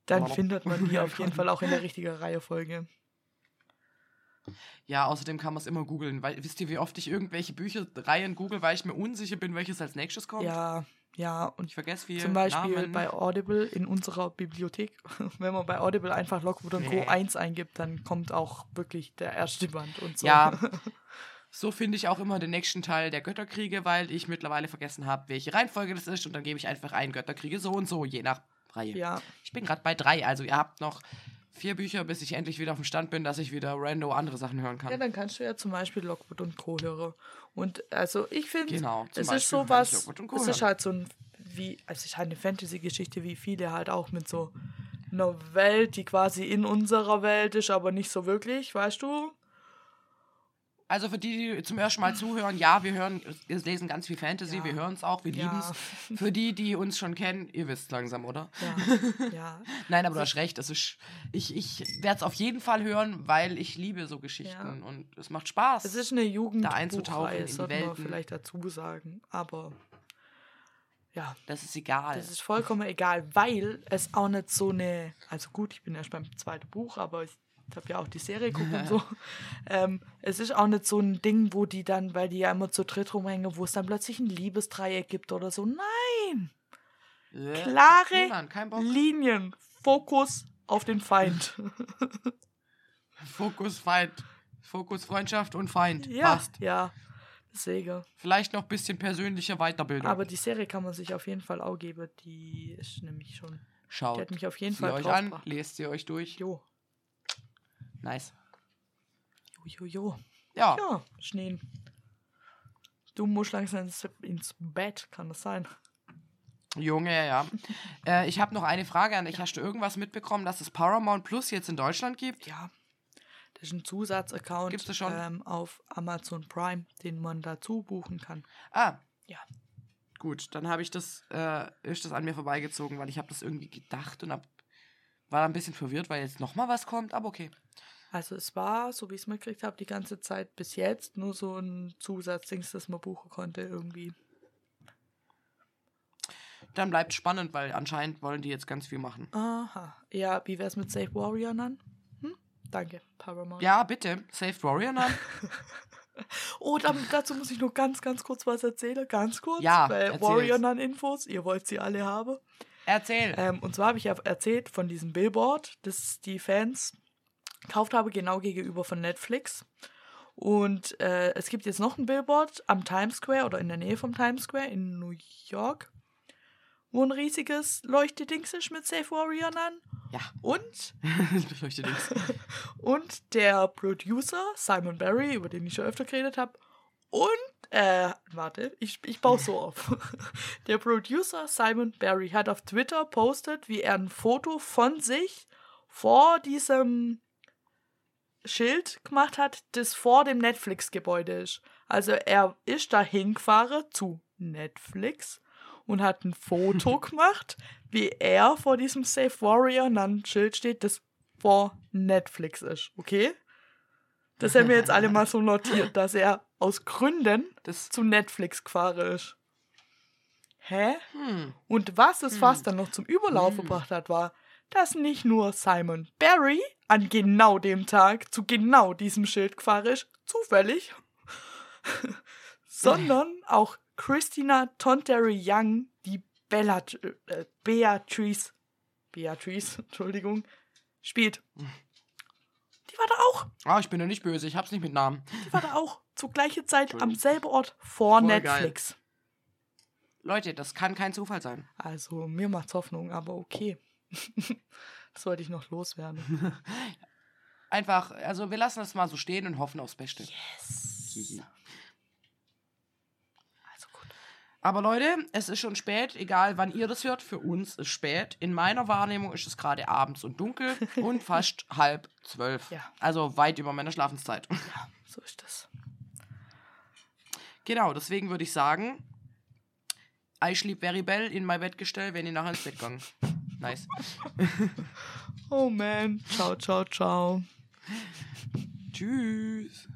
A: dann findet man die <laughs> auf jeden Fall auch in der richtigen Reihenfolge.
B: Ja, außerdem kann man es immer googeln. Weil, wisst ihr, wie oft ich irgendwelche Bücherreihen google, weil ich mir unsicher bin, welches als nächstes kommt?
A: Ja, ja. Und
B: Ich vergesse wie
A: zum Beispiel
B: Namen.
A: bei Audible in unserer Bibliothek, <laughs> wenn man bei Audible einfach Lockwood und Co.
B: Nee.
A: 1 eingibt, dann kommt auch wirklich der erste Band und so.
B: Ja. <laughs> So finde ich auch immer den nächsten Teil der Götterkriege, weil ich mittlerweile vergessen habe, welche Reihenfolge das ist. Und dann gebe ich einfach ein Götterkriege so und so, je nach Reihe.
A: ja.
B: Ich bin gerade bei drei, also ihr habt noch vier Bücher, bis ich endlich wieder auf dem Stand bin, dass ich wieder rando andere Sachen hören kann.
A: Ja, dann kannst du ja zum Beispiel Lockwood und Co. hören. Und also ich finde,
B: Genau,
A: es
B: Beispiel
A: ist so
B: kann ich
A: was,
B: Lockwood und Co.
A: es ist halt so ein, wie, es ist halt eine Fantasy-Geschichte, wie viele halt auch mit so einer Welt, die quasi in unserer Welt ist, aber nicht so wirklich, weißt du?
B: Also für die, die zum ersten Mal zuhören, ja, wir hören, wir lesen ganz viel Fantasy,
A: Ja.
B: wir hören es auch, wir
A: Ja.
B: lieben es. Für die, die uns schon kennen, ihr wisst langsam, oder?
A: Ja, <laughs> ja.
B: Nein, aber du hast recht. Das ist, ich ich werde es auf jeden Fall hören, weil ich liebe so Geschichten und es macht Spaß.
A: Es ist eine
B: einzutauchen in die Welten.
A: vielleicht dazu sagen. Aber ja,
B: das ist egal.
A: das ist vollkommen egal, weil es auch nicht so eine. Also gut, ich bin erst beim zweiten Buch, aber ich habe ja auch die Serie geguckt und <laughs> so. Ähm, es ist auch nicht so ein Ding, wo die dann, weil die ja immer zu dritt rumhängen, wo es dann plötzlich ein Liebesdreieck gibt oder so. Nein!
B: Äh,
A: Klare
B: Bock.
A: Linien. Fokus auf den Feind. <laughs>
B: Fokus Feind. Fokus Freundschaft und Feind.
A: ja,
B: Passt.
A: ja. Deswegen.
B: Vielleicht noch ein bisschen persönliche Weiterbildung.
A: Aber die Serie kann man sich auf jeden Fall auch geben. Die ist nämlich schon. Die
B: Schaut
A: hat mich auf jeden Fall
B: euch an, lest sie euch durch.
A: Jo.
B: Nice.
A: Jo, jo, jo.
B: Ja,
A: Ja, Schneen. Du musst langsam ins, ins Bett, kann das sein?
B: Junge, ja. <laughs> äh, ich habe noch eine Frage an dich. Hast du irgendwas mitbekommen, dass es Paramount Plus jetzt in Deutschland gibt?
A: Ja. Das ist ein Zusatzaccount
B: Gibt's das schon?
A: Ähm, auf Amazon Prime, den man dazu buchen kann.
B: Ah.
A: Ja.
B: Gut, dann habe ich das, äh, ist das an mir vorbeigezogen, weil ich habe das irgendwie gedacht und hab, war da ein bisschen verwirrt, weil jetzt nochmal was kommt, aber okay.
A: Also es war, so wie ich es mitgekriegt habe, die ganze Zeit bis jetzt nur so ein Zusatzdings, das man buchen konnte irgendwie.
B: Dann bleibt spannend, weil anscheinend wollen die jetzt ganz viel machen.
A: Aha. Ja, wie wär's mit Safe Warrior dann? Hm? Danke, Paramount.
B: Ja, bitte, Saved Warrior dann. <laughs>
A: Oh, dann, dazu muss ich nur ganz, ganz kurz was erzählen. Ganz kurz.
B: Ja.
A: Warrior Nun Infos, ihr wollt sie alle haben.
B: Erzähl.
A: Ähm, und zwar habe ich ja erzählt von diesem Billboard, das die Fans gekauft haben, genau gegenüber von Netflix. Und äh, es gibt jetzt noch ein Billboard am Times Square oder in der Nähe vom Times Square in New York, wo ein riesiges Leuchtedings ist mit Safe Warrior Nun.
B: ja,
A: Und <laughs>
B: nichts. <laughs>
A: und der Producer Simon Barry, über den ich schon öfter geredet habe, und, äh, warte, ich, ich baue so auf. <laughs> Der Producer Simon Barry hat auf Twitter postet, wie er ein Foto von sich vor diesem Schild gemacht hat, das vor dem Netflix-Gebäude ist. Also er ist da hingefahren zu Netflix und hat ein Foto <laughs> gemacht, wie er vor diesem Safe Warrior und dann ein Schild steht, das vor Netflix ist, okay? Das haben wir jetzt alle mal so notiert, <laughs> dass er aus Gründen
B: Das,
A: zu Netflix gefahren ist. Hä?
B: hm,
A: Und was das Fass
B: Hm.
A: dann noch zum Überlauf
B: Hm.
A: gebracht hat, war, dass nicht nur Simon Barry an genau dem Tag zu genau diesem Schild gefahren ist, zufällig, <laughs> sondern auch Christina Tonterry Young, die Bella, äh, Beatrice, Beatrice, <laughs> Entschuldigung, spielt. Die war da auch.
B: ah, ich bin ja nicht böse, ich hab's nicht mit Namen.
A: Die war da auch. <laughs> Zur gleichen Zeit am selben Ort vor
B: Voll geil.
A: Netflix.
B: Leute, das kann kein Zufall sein.
A: Also, mir macht's Hoffnung, aber okay. Das wollte ich noch loswerden. <laughs>
B: Einfach, also wir lassen das mal so stehen und hoffen aufs Beste.
A: Yes. Also gut.
B: Aber Leute, es ist schon spät, egal wann ihr das hört, für uns ist spät. In meiner Wahrnehmung ist es gerade abends und dunkel <laughs> und fast halb zwölf.
A: Ja.
B: Also weit über meiner Schlafenszeit.
A: Ja, so ist das.
B: Genau, deswegen würde ich sagen, I sleep very well in my Bettgestell, wenn ihr nachher ins Bett gegangen. <laughs> Nice. <laughs>
A: Oh man. Ciao, ciao, ciao.
B: Tschüss.